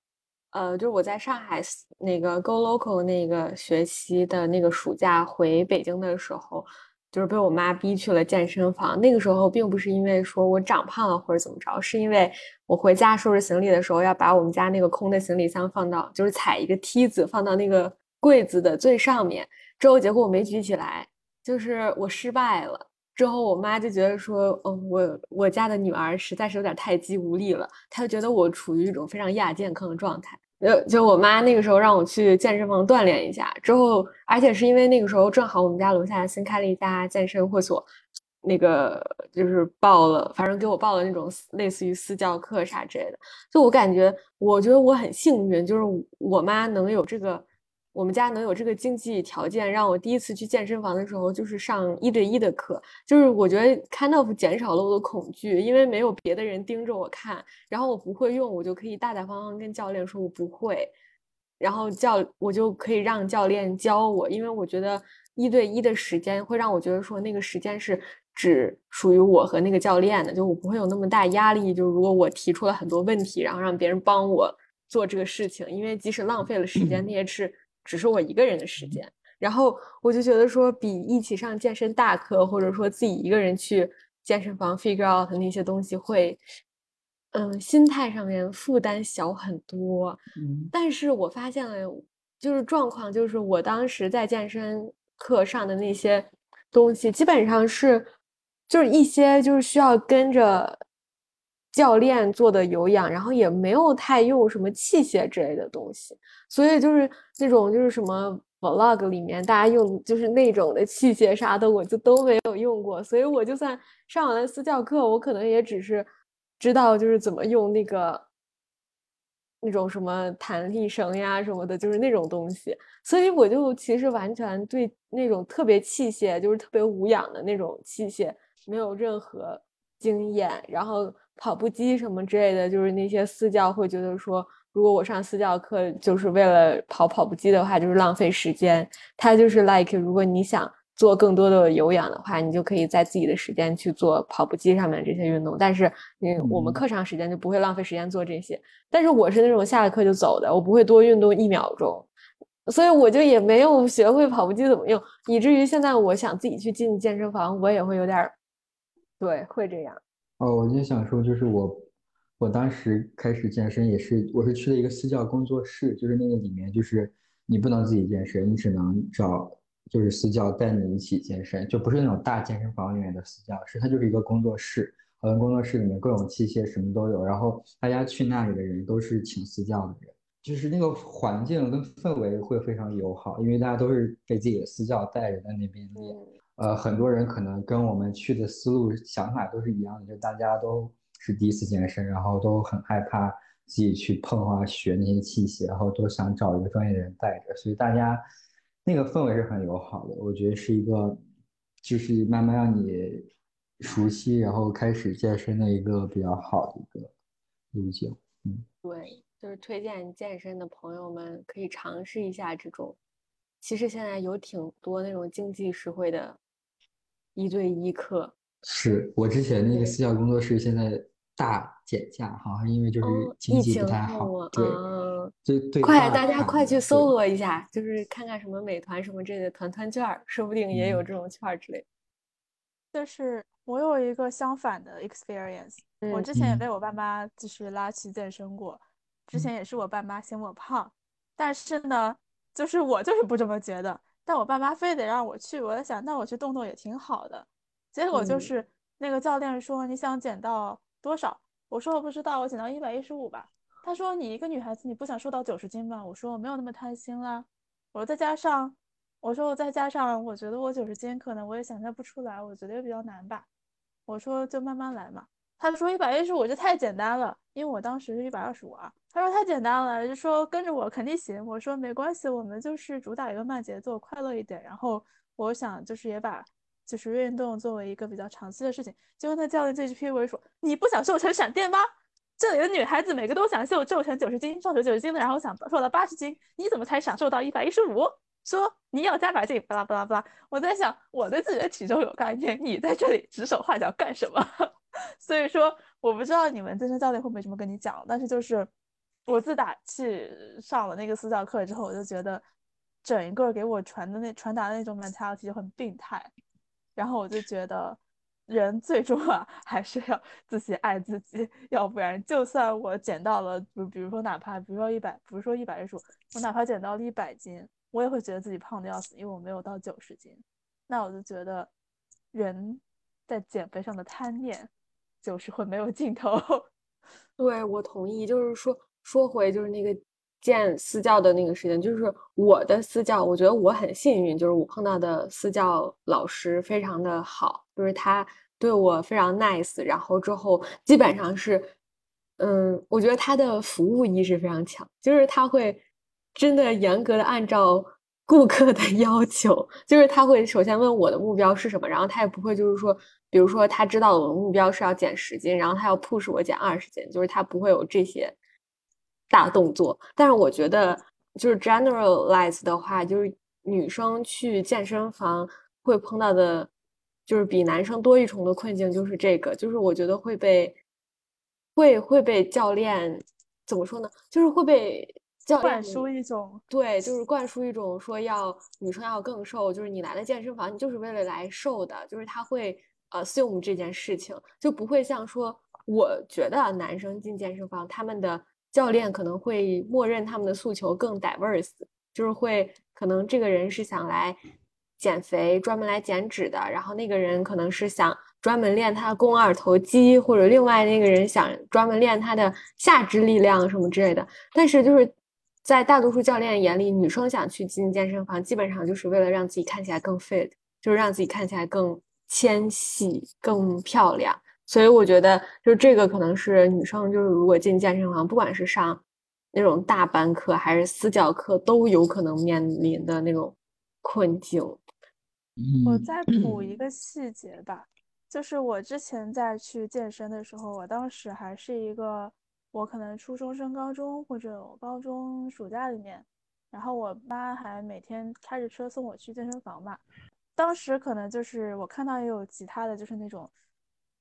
呃，就是我在上海那个 Go Local 那个学期的那个暑假回北京的时候，就是被我妈逼去了健身房。那个时候并不是因为说我长胖了或者怎么着，是因为我回家收拾行李的时候要把我们家那个空的行李箱放到，就是踩一个梯子放到那个柜子的最上面。之后结果我没举起来，就是我失败了。之后我妈就觉得说，哦，我我家的女儿实在是有点太肌无力了，她就觉得我处于一种非常亚健康的状态。就，就我妈那个时候让我去健身房锻炼一下，之后，而且是因为那个时候正好我们家楼下新开了一家健身会所，那个就是报了，反正给我报了那种类似于私教课啥之类的。就我感觉，我觉得我很幸运，就是我妈能有这个。我们家能有这个经济条件，让我第一次去健身房的时候，就是上一对一的课，就是我觉得 kind of 减少了我的恐惧，因为没有别的人盯着我看，然后我不会用，我就可以大大方方跟教练说我不会，然后教我就可以让教练教我，因为我觉得一对一的时间会让我觉得说那个时间是只属于我和那个教练的，就我不会有那么大压力，就如果我提出了很多问题，然后让别人帮我做这个事情，因为即使浪费了时间，那也是。只是我一个人的时间，然后我就觉得说，比一起上健身大课，或者说自己一个人去健身房 figure out 那些东西，会，嗯，心态上面负担小很多。嗯，但是我发现了，就是状况，就是我当时在健身课上的那些东西，基本上是，就是一些就是需要跟着。教练做的有氧，然后也没有太用什么器械之类的东西，所以就是那种就是什么 vlog 里面大家用就是那种的器械啥的，我就都没有用过。所以我就算上完了私教课，我可能也只是知道就是怎么用那个那种什么弹力绳呀什么的，就是那种东西。所以我就其实完全对那种特别器械，就是特别无氧的那种器械没有任何经验，然后。跑步机什么之类的，就是那些私教会觉得说，如果我上私教课就是为了跑跑步机的话，就是浪费时间。他就是 like，如果你想做更多的有氧的话，你就可以在自己的时间去做跑步机上面这些运动。但是，你我们课上时间就不会浪费时间做这些。但是我是那种下了课就走的，我不会多运动一秒钟，所以我就也没有学会跑步机怎么用，以至于现在我想自己去进健身房，我也会有点，对，会这样。哦，我就想说，就是我，我当时开始健身也是，我是去了一个私教工作室，就是那个里面就是你不能自己健身，你只能找就是私教带你一起健身，就不是那种大健身房里面的私教，是它就是一个工作室，好像工作室里面各种器械什么都有，然后大家去那里的人都是请私教的人，就是那个环境跟氛围会非常友好，因为大家都是被自己的私教带着在那边练。呃，很多人可能跟我们去的思路想法都是一样的，就大家都是第一次健身，然后都很害怕自己去碰啊、学那些器械，然后都想找一个专业的人带着，所以大家那个氛围是很友好的。我觉得是一个，就是慢慢让你熟悉，然后开始健身的一个比较好的一个路径。嗯，对，就是推荐健身的朋友们可以尝试一下这种。其实现在有挺多那种经济实惠的。一对一课是我之前那个私教工作室，现在大减价，好像因为就是经济不太好。对，对对。快，大家快去搜罗一下，就是看看什么美团什么这类的团团券，说不定也有这种券之类。就是我有一个相反的 experience，我之前也被我爸妈就是拉去健身过，之前也是我爸妈嫌我胖，但是呢，就是我就是不这么觉得。但我爸妈非得让我去，我在想，那我去动动也挺好的。结果就是那个教练说：“你想减到多少？”我说：“我不知道，我减到一百一十五吧。”他说：“你一个女孩子，你不想瘦到九十斤吗？”我说：“我没有那么贪心啦。”我说：“再加上，我说我再加上，我觉得我九十斤可能我也想象不出来，我觉得也比较难吧。”我说：“就慢慢来嘛。”他说一百一十五就太简单了，因为我当时是一百二十五啊。他说太简单了，就说跟着我肯定行。我说没关系，我们就是主打一个慢节奏，快乐一点。然后我想就是也把就是运动作为一个比较长期的事情。结果那教练这句 P V 说你不想瘦成闪电吗？这里的女孩子每个都想瘦瘦成九十斤，瘦成九十斤的，然后想瘦到八十斤，你怎么才想瘦到一百一十五？说你要加把劲，巴拉巴拉巴拉。我在想我对自己的体重有概念，你在这里指手画脚干什么？所以说，我不知道你们健身教练会不会这么跟你讲，但是就是我自打去上了那个私教课之后，我就觉得整一个给我传的那传达的那种 mentality 就很病态，然后我就觉得。人最终啊，还是要自己爱自己，要不然，就算我减到了，比比如说哪怕，比如说一百，不是说一百十五，我哪怕减到了一百斤，我也会觉得自己胖的要死，因为我没有到九十斤。那我就觉得，人在减肥上的贪念，就是会没有尽头。对，我同意。就是说，说回就是那个见私教的那个事情，就是我的私教，我觉得我很幸运，就是我碰到的私教老师非常的好。就是他对我非常 nice，然后之后基本上是，嗯，我觉得他的服务意识非常强，就是他会真的严格的按照顾客的 要求，就是他会首先问我的目标是什么，然后他也不会就是说，比如说他知道我的目标是要减十斤，然后他要 push 我减二十斤，就是他不会有这些大动作。但是我觉得就是 generalize 的话，就是女生去健身房会碰到的。就是比男生多一重的困境，就是这个，就是我觉得会被，会会被教练怎么说呢？就是会被教练灌输一种，对，就是灌输一种说要女生要更瘦，就是你来了健身房，你就是为了来瘦的，就是他会 assume 这件事情，就不会像说，我觉得男生进健身房，他们的教练可能会默认他们的诉求更 diverse，就是会可能这个人是想来。减肥专门来减脂的，然后那个人可能是想专门练他的肱二头肌，或者另外那个人想专门练他的下肢力量什么之类的。但是就是在大多数教练眼里，女生想去进健身房，基本上就是为了让自己看起来更 fit，就是让自己看起来更纤细、更漂亮。所以我觉得，就这个可能是女生就是如果进健身房，不管是上那种大班课还是私教课，都有可能面临的那种困境。我再补一个细节吧，就是我之前在去健身的时候，我当时还是一个，我可能初中升高中或者我高中暑假里面，然后我妈还每天开着车送我去健身房嘛。当时可能就是我看到也有其他的就是那种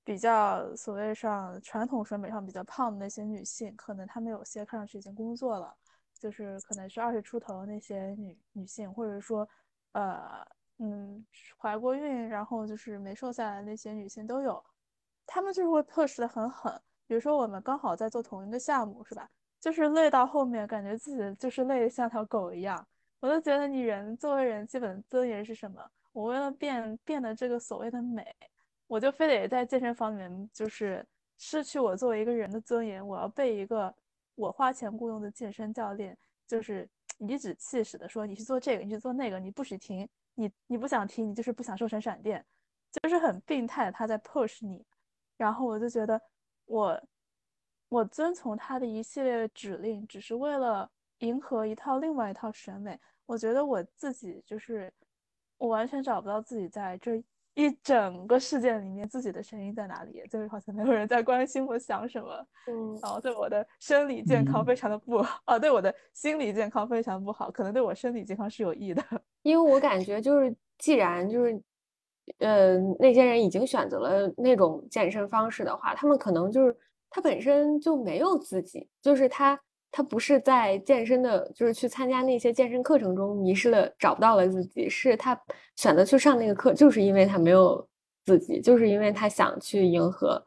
比较所谓上传统审美上比较胖的那些女性，可能她们有些看上去已经工作了，就是可能是二十出头那些女女性，或者说呃。嗯，怀过孕，然后就是没瘦下来那些女性都有，她们就是会 push 的很狠。比如说我们刚好在做同一个项目，是吧？就是累到后面，感觉自己就是累得像条狗一样。我都觉得你人作为人，基本尊严是什么？我为了变变得这个所谓的美，我就非得在健身房里面就是失去我作为一个人的尊严。我要被一个我花钱雇佣的健身教练，就是颐指气使的说你去做这个，你去做那个，你不许停。你你不想停，你就是不想瘦成闪电，就是很病态。他在 push 你，然后我就觉得我我遵从他的一系列指令，只是为了迎合一套另外一套审美。我觉得我自己就是我完全找不到自己在这一整个事件里面自己的声音在哪里，就是好像没有人在关心我想什么，嗯，然后对我的生理健康非常的不好，哦，对我的心理健康非常不好，可能对我身体健康是有益的。因为我感觉就是，既然就是，呃，那些人已经选择了那种健身方式的话，他们可能就是他本身就没有自己，就是他他不是在健身的，就是去参加那些健身课程中迷失了，找不到了自己，是他选择去上那个课，就是因为他没有自己，就是因为他想去迎合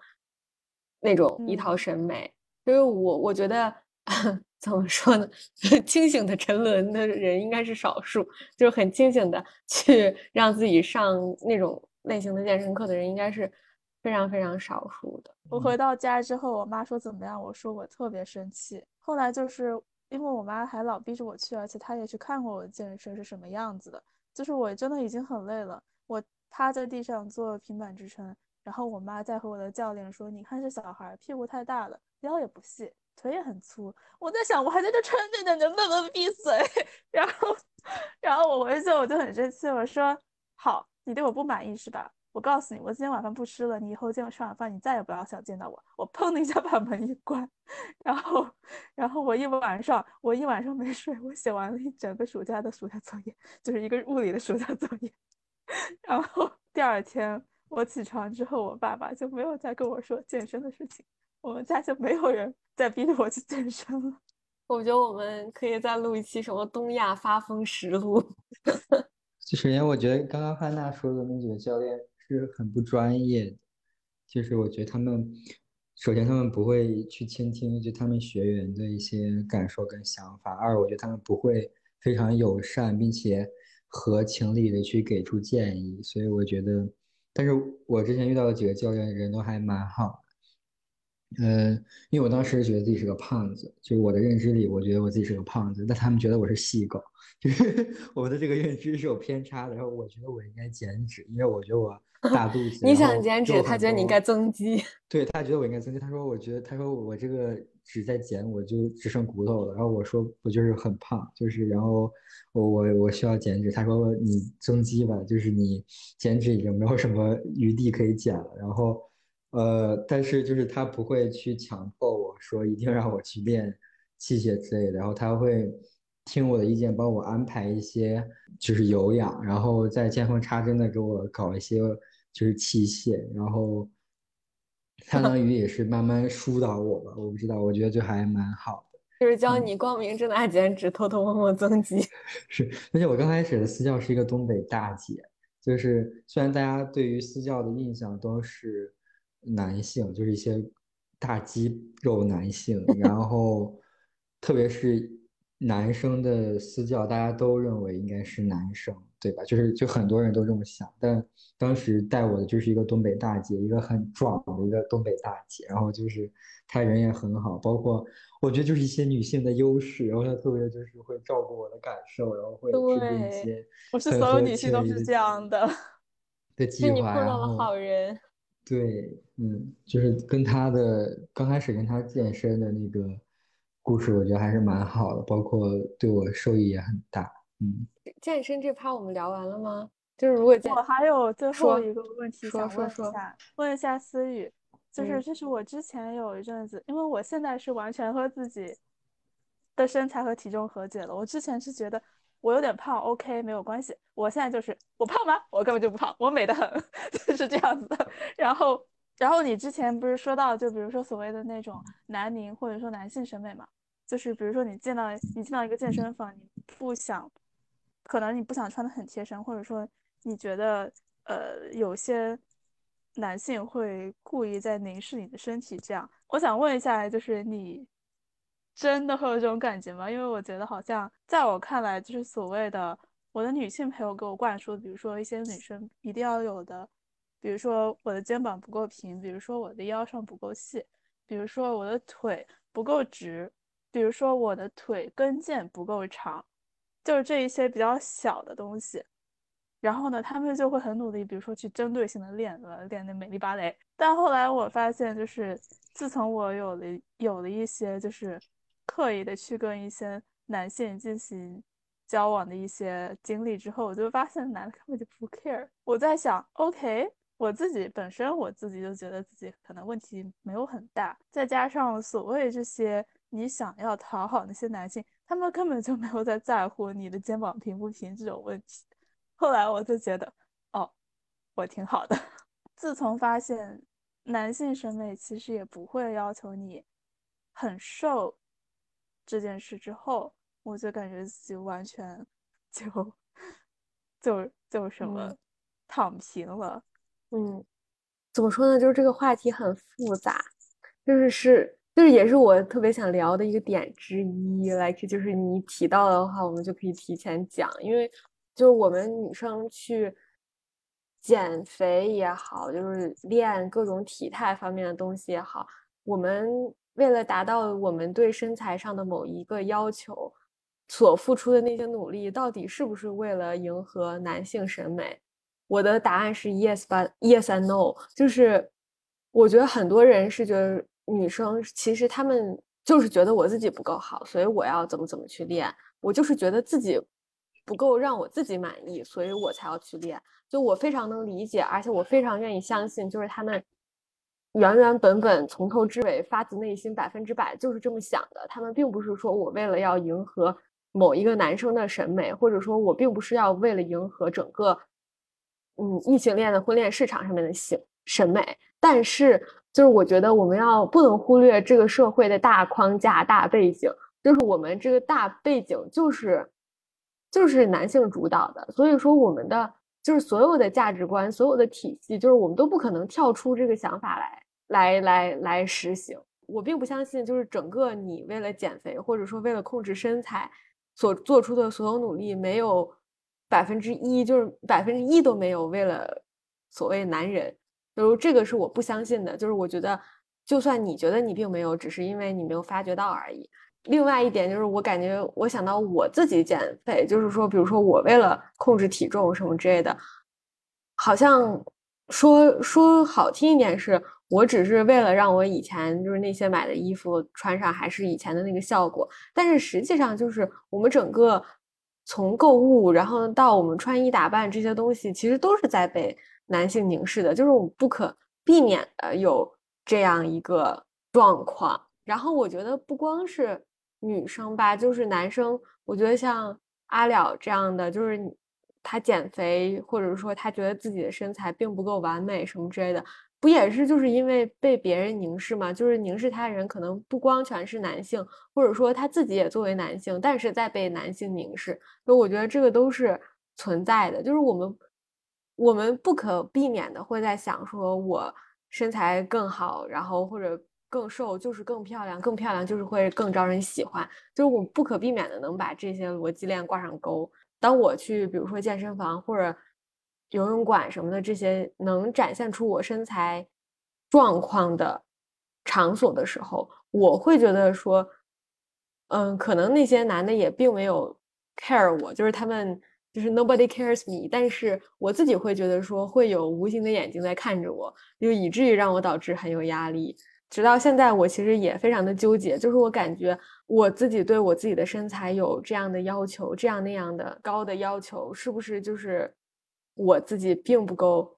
那种一套审美。所以我我觉得。怎么说呢？清醒的沉沦的人应该是少数，就是很清醒的 去让自己上那种类型的健身课的人，应该是非常非常少数的。我回到家之后，我妈说怎么样？我说我特别生气。后来就是因为我妈还老逼着我去，而且她也去看过我的健身是什么样子的。就是我真的已经很累了，我趴在地上做平板支撑，然后我妈在和我的教练说：“你看这小孩屁股太大了，腰也不细。”腿也很粗，我在想，我还在这撑着呢，能不能闭嘴？然后，然后我回去我就很生气，我说：“好，你对我不满意是吧？我告诉你，我今天晚饭不吃了，你以后见我吃晚饭，你再也不要想见到我。”我砰的一下把门一关，然后，然后我一晚上，我一晚上没睡，我写完了一整个暑假的暑假作业，就是一个物理的暑假作业。然后第二天我起床之后，我爸爸就没有再跟我说健身的事情。我们家就没有人再逼着我去健身了。我觉得我们可以再录一期什么东亚发疯实录。首先，我觉得刚刚汉娜说的那几个教练是很不专业的。就是我觉得他们，首先他们不会去倾听就他们学员的一些感受跟想法；二，我觉得他们不会非常友善，并且合情理的去给出建议。所以我觉得，但是我之前遇到的几个教练人都还蛮好。嗯，因为我当时觉得自己是个胖子，就是我的认知里，我觉得我自己是个胖子，但他们觉得我是细狗，就是我的这个认知是有偏差的。然后我觉得我应该减脂，因为我觉得我大 肚子。你想减脂，他觉得你应该增肌。对他觉得我应该增肌，他说我觉得他说我这个脂在减，我就只剩骨头了。然后我说我就是很胖，就是然后我我我需要减脂。他说你增肌吧，就是你减脂已经没有什么余地可以减了。然后。呃，但是就是他不会去强迫我说一定让我去练器械之类的，然后他会听我的意见，帮我安排一些就是有氧，然后再见缝插针的给我搞一些就是器械，然后相当于也是慢慢疏导我吧，我不知道，我觉得就还蛮好的，就是教你光明正大减脂，偷偷摸摸增肌。是，而且我刚开始的私教是一个东北大姐，就是虽然大家对于私教的印象都是。男性就是一些大肌肉男性，然后特别是男生的私教，大家都认为应该是男生，对吧？就是就很多人都这么想。但当时带我的就是一个东北大姐，一个很壮的一个东北大姐，然后就是她人也很好，包括我觉得就是一些女性的优势，然后她特别就是会照顾我的感受，然后会制定一些。不是所有女性都是这样的。的计划，碰到了好人。对，嗯，就是跟她的刚开始跟她健身的那个故事，我觉得还是蛮好的，包括对我受益也很大。嗯，健身这趴我们聊完了吗？就是如果我还有最后一个问题想问一下，问一下思雨，就是就是我之前有一阵子，因为我现在是完全和自己的身材和体重和解了，我之前是觉得。我有点胖，OK，没有关系。我现在就是我胖吗？我根本就不胖，我美得很，就是这样子的。然后，然后你之前不是说到，就比如说所谓的那种男凝或者说男性审美嘛，就是比如说你见到你进到一个健身房，你不想，可能你不想穿的很贴身，或者说你觉得呃有些男性会故意在凝视你的身体，这样，我想问一下，就是你。真的会有这种感觉吗？因为我觉得好像在我看来，就是所谓的我的女性朋友给我灌输，比如说一些女生一定要有的，比如说我的肩膀不够平，比如说我的腰上不够细，比如说我的腿不够直，比如说我的腿跟腱不够长，就是这一些比较小的东西。然后呢，他们就会很努力，比如说去针对性的练了练那美丽芭蕾。但后来我发现，就是自从我有了有了一些就是。刻意的去跟一些男性进行交往的一些经历之后，我就发现男的根本就不 care。我在想，OK，我自己本身我自己就觉得自己可能问题没有很大，再加上所谓这些你想要讨好那些男性，他们根本就没有在在乎你的肩膀平不平这种问题。后来我就觉得，哦，我挺好的。自从发现男性审美其实也不会要求你很瘦。这件事之后，我就感觉自己完全 就就就什么躺平了。嗯，怎么说呢？就是这个话题很复杂，就是是就是也是我特别想聊的一个点之一。like 就是你提到的话，我们就可以提前讲，因为就是我们女生去减肥也好，就是练各种体态方面的东西也好，我们。为了达到我们对身材上的某一个要求，所付出的那些努力，到底是不是为了迎合男性审美？我的答案是 yes but yes and no。就是我觉得很多人是觉得女生其实她们就是觉得我自己不够好，所以我要怎么怎么去练。我就是觉得自己不够让我自己满意，所以我才要去练。就我非常能理解，而且我非常愿意相信，就是他们。原原本本从头至尾发自内心百分之百就是这么想的。他们并不是说我为了要迎合某一个男生的审美，或者说我并不是要为了迎合整个嗯异性恋的婚恋市场上面的审审美。但是就是我觉得我们要不能忽略这个社会的大框架、大背景，就是我们这个大背景就是就是男性主导的。所以说我们的就是所有的价值观、所有的体系，就是我们都不可能跳出这个想法来，来，来，来实行。我并不相信，就是整个你为了减肥，或者说为了控制身材所做出的所有努力，没有百分之一，就是百分之一都没有为了所谓男人。就是这个是我不相信的。就是我觉得，就算你觉得你并没有，只是因为你没有发觉到而已。另外一点就是，我感觉我想到我自己减肥，就是说，比如说我为了控制体重什么之类的，好像说说好听一点是。我只是为了让我以前就是那些买的衣服穿上还是以前的那个效果，但是实际上就是我们整个从购物，然后到我们穿衣打扮这些东西，其实都是在被男性凝视的，就是我们不可避免的有这样一个状况。然后我觉得不光是女生吧，就是男生，我觉得像阿了这样的，就是他减肥，或者说他觉得自己的身材并不够完美什么之类的。不也是就是因为被别人凝视吗？就是凝视他人，可能不光全是男性，或者说他自己也作为男性，但是在被男性凝视。所以我觉得这个都是存在的。就是我们我们不可避免的会在想，说我身材更好，然后或者更瘦就是更漂亮，更漂亮就是会更招人喜欢。就是我们不可避免的能把这些逻辑链挂上钩。当我去比如说健身房或者。游泳馆什么的这些能展现出我身材状况的场所的时候，我会觉得说，嗯，可能那些男的也并没有 care 我，就是他们就是 nobody cares me，但是我自己会觉得说会有无形的眼睛在看着我，就以至于让我导致很有压力。直到现在，我其实也非常的纠结，就是我感觉我自己对我自己的身材有这样的要求，这样那样的高的要求，是不是就是？我自己并不够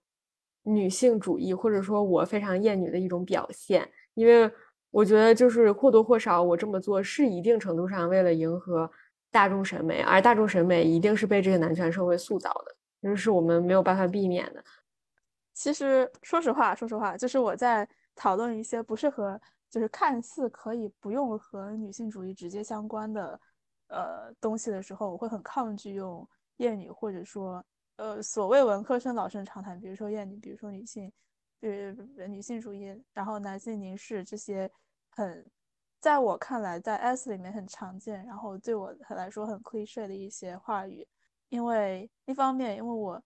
女性主义，或者说我非常厌女的一种表现，因为我觉得就是或多或少我这么做是一定程度上为了迎合大众审美，而大众审美一定是被这个男权社会塑造的，就是我们没有办法避免的。其实说实话，说实话，就是我在讨论一些不是和就是看似可以不用和女性主义直接相关的呃东西的时候，我会很抗拒用厌女或者说。呃，所谓文科生老生常谈，比如说厌女，比如说女性，呃，女性主义，然后男性凝视这些，很，在我看来，在 S 里面很常见，然后对我来说很 cliche 的一些话语。因为一方面，因为我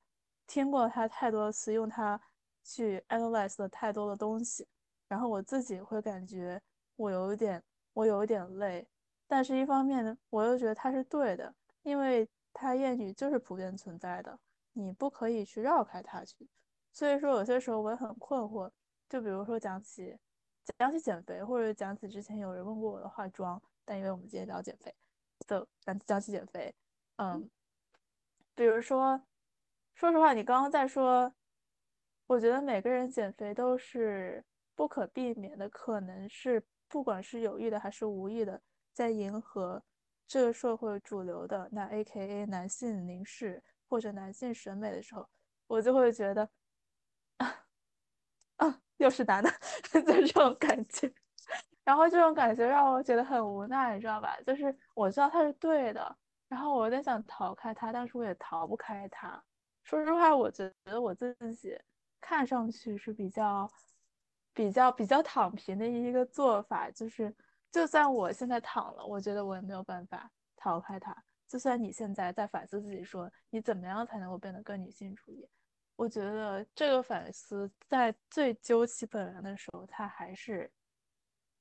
听过他太多次，用它去 analyze 了太多的东西，然后我自己会感觉我有一点，我有一点累。但是一方面呢，我又觉得他是对的，因为他厌女就是普遍存在的。你不可以去绕开它去，所以说有些时候我也很困惑。就比如说讲起讲起减肥，或者讲起之前有人问过我的化妆，但因为我们今天聊减肥，就讲讲起减肥。嗯，比如说，说实话，你刚刚在说，我觉得每个人减肥都是不可避免的，可能是不管是有意的还是无意的，在迎合这个社会主流的那 A.K.A 男性凝视。或者男性审美的时候，我就会觉得啊啊，又是男的，就这种感觉。然后这种感觉让我觉得很无奈，你知道吧？就是我知道他是对的，然后我有点想逃开他，但是我也逃不开他。说实话，我觉得我自己看上去是比较、比较、比较躺平的一个做法，就是就算我现在躺了，我觉得我也没有办法逃开他。就算你现在在反思自己，说你怎么样才能够变得更女性主义？我觉得这个反思在最究其本源的时候，它还是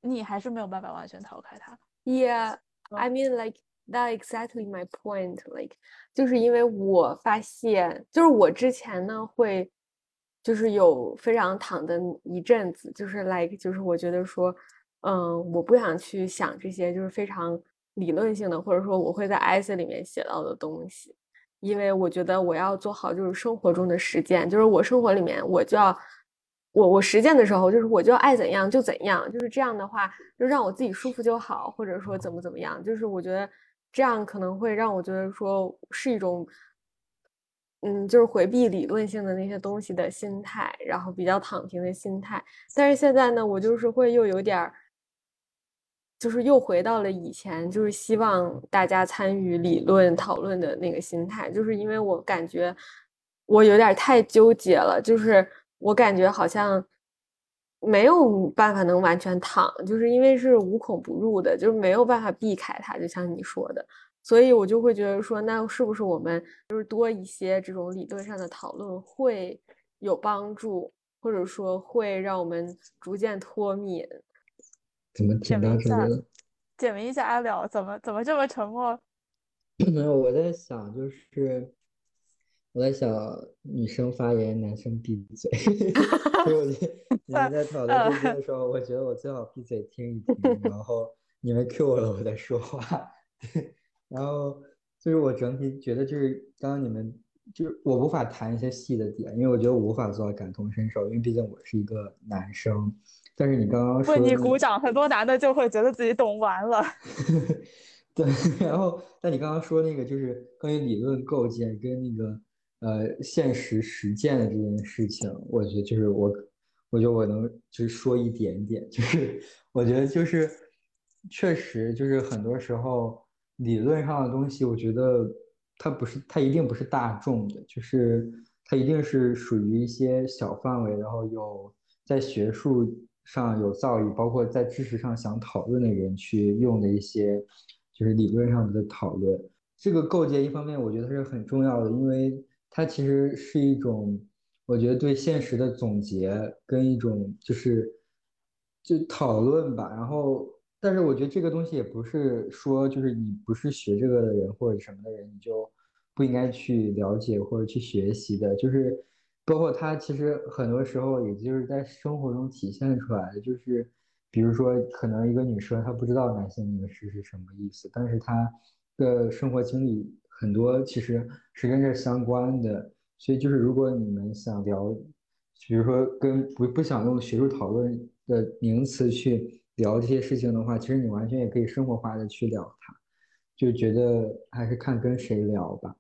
你还是没有办法完全逃开它。Yeah, I mean like that exactly my point. Like 就是因为我发现，就是我之前呢会就是有非常躺的一阵子，就是 like 就是我觉得说，嗯，我不想去想这些，就是非常。理论性的，或者说我会在 S 里面写到的东西，因为我觉得我要做好就是生活中的实践，就是我生活里面我就要我我实践的时候，就是我就爱怎样就怎样，就是这样的话就让我自己舒服就好，或者说怎么怎么样，就是我觉得这样可能会让我觉得说是一种，嗯，就是回避理论性的那些东西的心态，然后比较躺平的心态。但是现在呢，我就是会又有点儿。就是又回到了以前，就是希望大家参与理论讨论的那个心态，就是因为我感觉我有点太纠结了，就是我感觉好像没有办法能完全躺，就是因为是无孔不入的，就是没有办法避开它，就像你说的，所以我就会觉得说，那是不是我们就是多一些这种理论上的讨论会有帮助，或者说会让我们逐渐脱敏？怎么听到这个？点名一下阿廖，怎么怎么这么沉默？没有，我在想，就是我在想，女生发言，男生闭嘴。所以我觉得 你们在讨论这些的时候，我觉得我最好闭嘴听一听，然后你们 Q 我了，我再说话。然后就是我整体觉得，就是刚刚你们就是我无法谈一些细的点，因为我觉得我无法做到感同身受，因为毕竟我是一个男生。但是你刚刚说为你鼓掌，很多男的就会觉得自己懂完了。对，然后但你刚刚说那个就是关于理论构建跟那个呃现实实践的这件事情，我觉得就是我，我觉得我能就是说一点点，就是我觉得就是确实就是很多时候理论上的东西，我觉得它不是它一定不是大众的，就是它一定是属于一些小范围，然后有在学术。上有造诣，包括在知识上想讨论的人去用的一些，就是理论上的讨论。这个构建一方面我觉得是很重要的，因为它其实是一种，我觉得对现实的总结跟一种就是就讨论吧。然后，但是我觉得这个东西也不是说就是你不是学这个的人或者什么的人，你就不应该去了解或者去学习的，就是。包括它其实很多时候，也就是在生活中体现出来的，就是比如说，可能一个女生她不知道男性凝视是什么意思，但是她的生活经历很多其实是跟这相关的。所以就是如果你们想聊，比如说跟不不想用学术讨论的名词去聊这些事情的话，其实你完全也可以生活化的去聊它。就觉得还是看跟谁聊吧。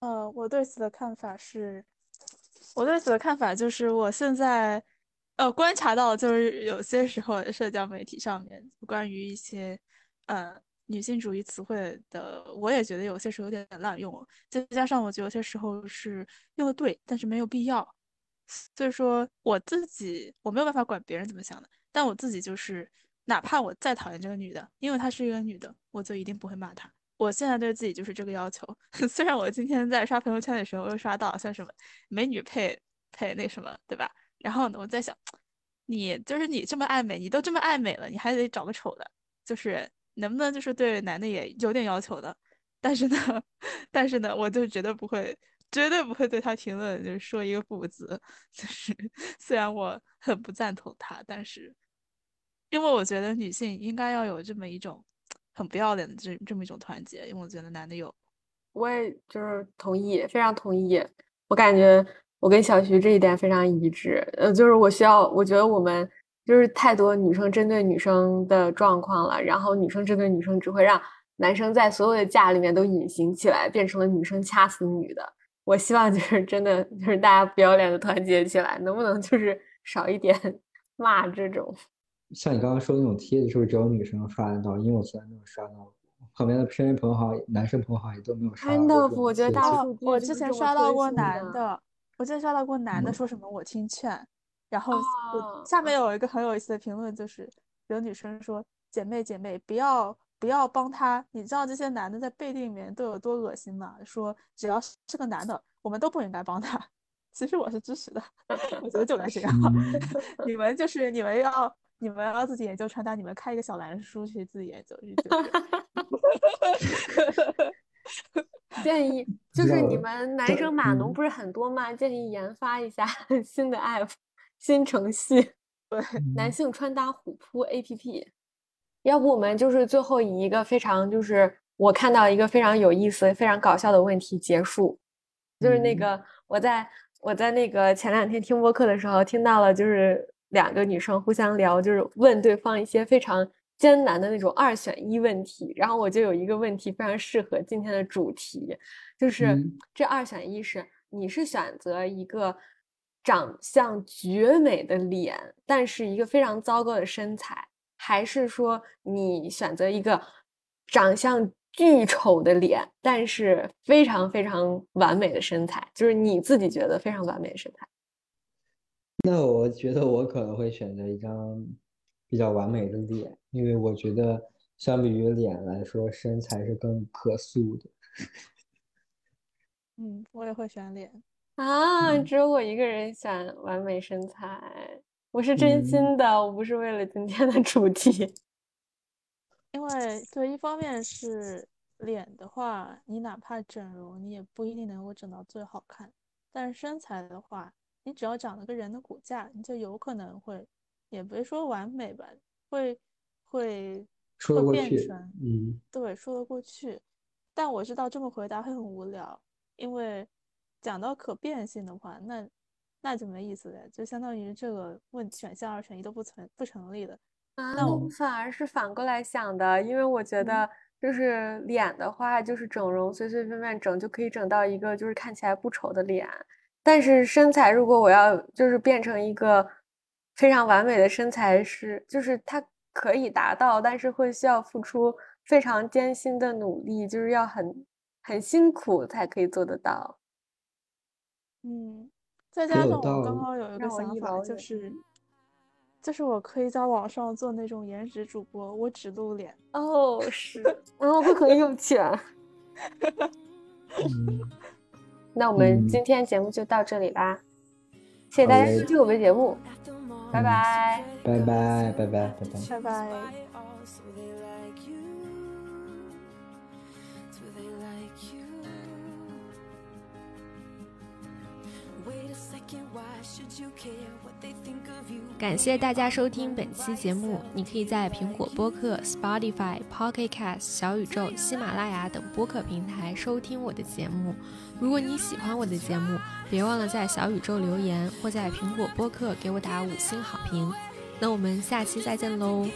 呃，我对此的看法是。我对此的看法就是，我现在，呃，观察到就是有些时候社交媒体上面关于一些，呃，女性主义词汇的，我也觉得有些时候有点滥用，再加上我觉得有些时候是用的对，但是没有必要。所以说，我自己我没有办法管别人怎么想的，但我自己就是，哪怕我再讨厌这个女的，因为她是一个女的，我就一定不会骂她。我现在对自己就是这个要求，虽然我今天在刷朋友圈的时候又刷到像什么美女配配那什么，对吧？然后呢，我在想，你就是你这么爱美，你都这么爱美了，你还得找个丑的，就是能不能就是对男的也有点要求的？但是呢，但是呢，我就绝对不会，绝对不会对他评论，就是说一个不字。就是虽然我很不赞同他，但是因为我觉得女性应该要有这么一种。很不要脸的这这么一种团结，因为我觉得男的有，我也就是同意，非常同意。我感觉我跟小徐这一点非常一致。呃，就是我需要，我觉得我们就是太多女生针对女生的状况了，然后女生针对女生只会让男生在所有的架里面都隐形起来，变成了女生掐死女的。我希望就是真的就是大家不要脸的团结起来，能不能就是少一点 骂这种。像你刚刚说的那种帖子，是不是只有女生刷得到？因为我从来没有刷到过，旁边的身边朋友好像男生朋友好像也都没有刷到过。我觉得大我之前刷到过男的，我之前刷到过男的说什么我听劝，然后下面有一个很有意思的评论，就是有女生说姐妹姐妹不要不要帮他，你知道这些男的在背地里面都有多恶心吗？说只要是个男的，我们都不应该帮他。其实我是支持的，我觉得就该这样，你们就是你们要。你们要自己研究穿搭，你们开一个小蓝书去自己研究去。建议就是你们男生码农不是很多吗？建议研发一下 新的 app 新程序，对，男性穿搭虎扑 app。要不我们就是最后以一个非常就是我看到一个非常有意思、非常搞笑的问题结束，就是那个我在我在那个前两天听播客的时候听到了，就是。两个女生互相聊，就是问对方一些非常艰难的那种二选一问题。然后我就有一个问题非常适合今天的主题，就是这二选一是：你是选择一个长相绝美的脸，但是一个非常糟糕的身材，还是说你选择一个长相巨丑的脸，但是非常非常完美的身材，就是你自己觉得非常完美的身材。那我觉得我可能会选择一张比较完美的脸，因为我觉得相比于脸来说，身材是更可塑的。嗯，我也会选脸啊，只有我一个人选完美身材，我是真心的，我不是为了今天的主题。因为对，一方面是脸的话，你哪怕整容，你也不一定能够整到最好看。但是身材的话，你只要长了个人的骨架，你就有可能会，也别说完美吧，会会会变成，嗯，对，说得过去。但我知道这么回答会很无聊，因为讲到可变性的话，那那就没意思了，就相当于这个问选项二选一都不存不成立的。啊，那我反而是反过来想的，因为我觉得就是脸的话，就是整容随随便便整就可以整到一个就是看起来不丑的脸，但是身材如果我要就是变成一个非常完美的身材，是就是它可以达到，但是会需要付出非常艰辛的努力，就是要很很辛苦才可以做得到。嗯，再加上我刚刚有一个想法就是。就是我可以在网上做那种颜值主播，我只露脸。哦，是，然后会很有钱。那我们今天节目就到这里啦，谢谢大家收听我们节目，拜拜，拜拜，拜拜，拜拜，拜拜。感谢大家收听本期节目。你可以在苹果播客、Spotify、Pocket Cast、小宇宙、喜马拉雅等播客平台收听我的节目。如果你喜欢我的节目，别忘了在小宇宙留言，或在苹果播客给我打五星好评。那我们下期再见喽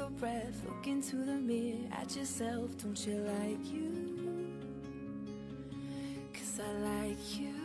a breath, look into the mirror at yourself. Don't you like you? Cause I like you.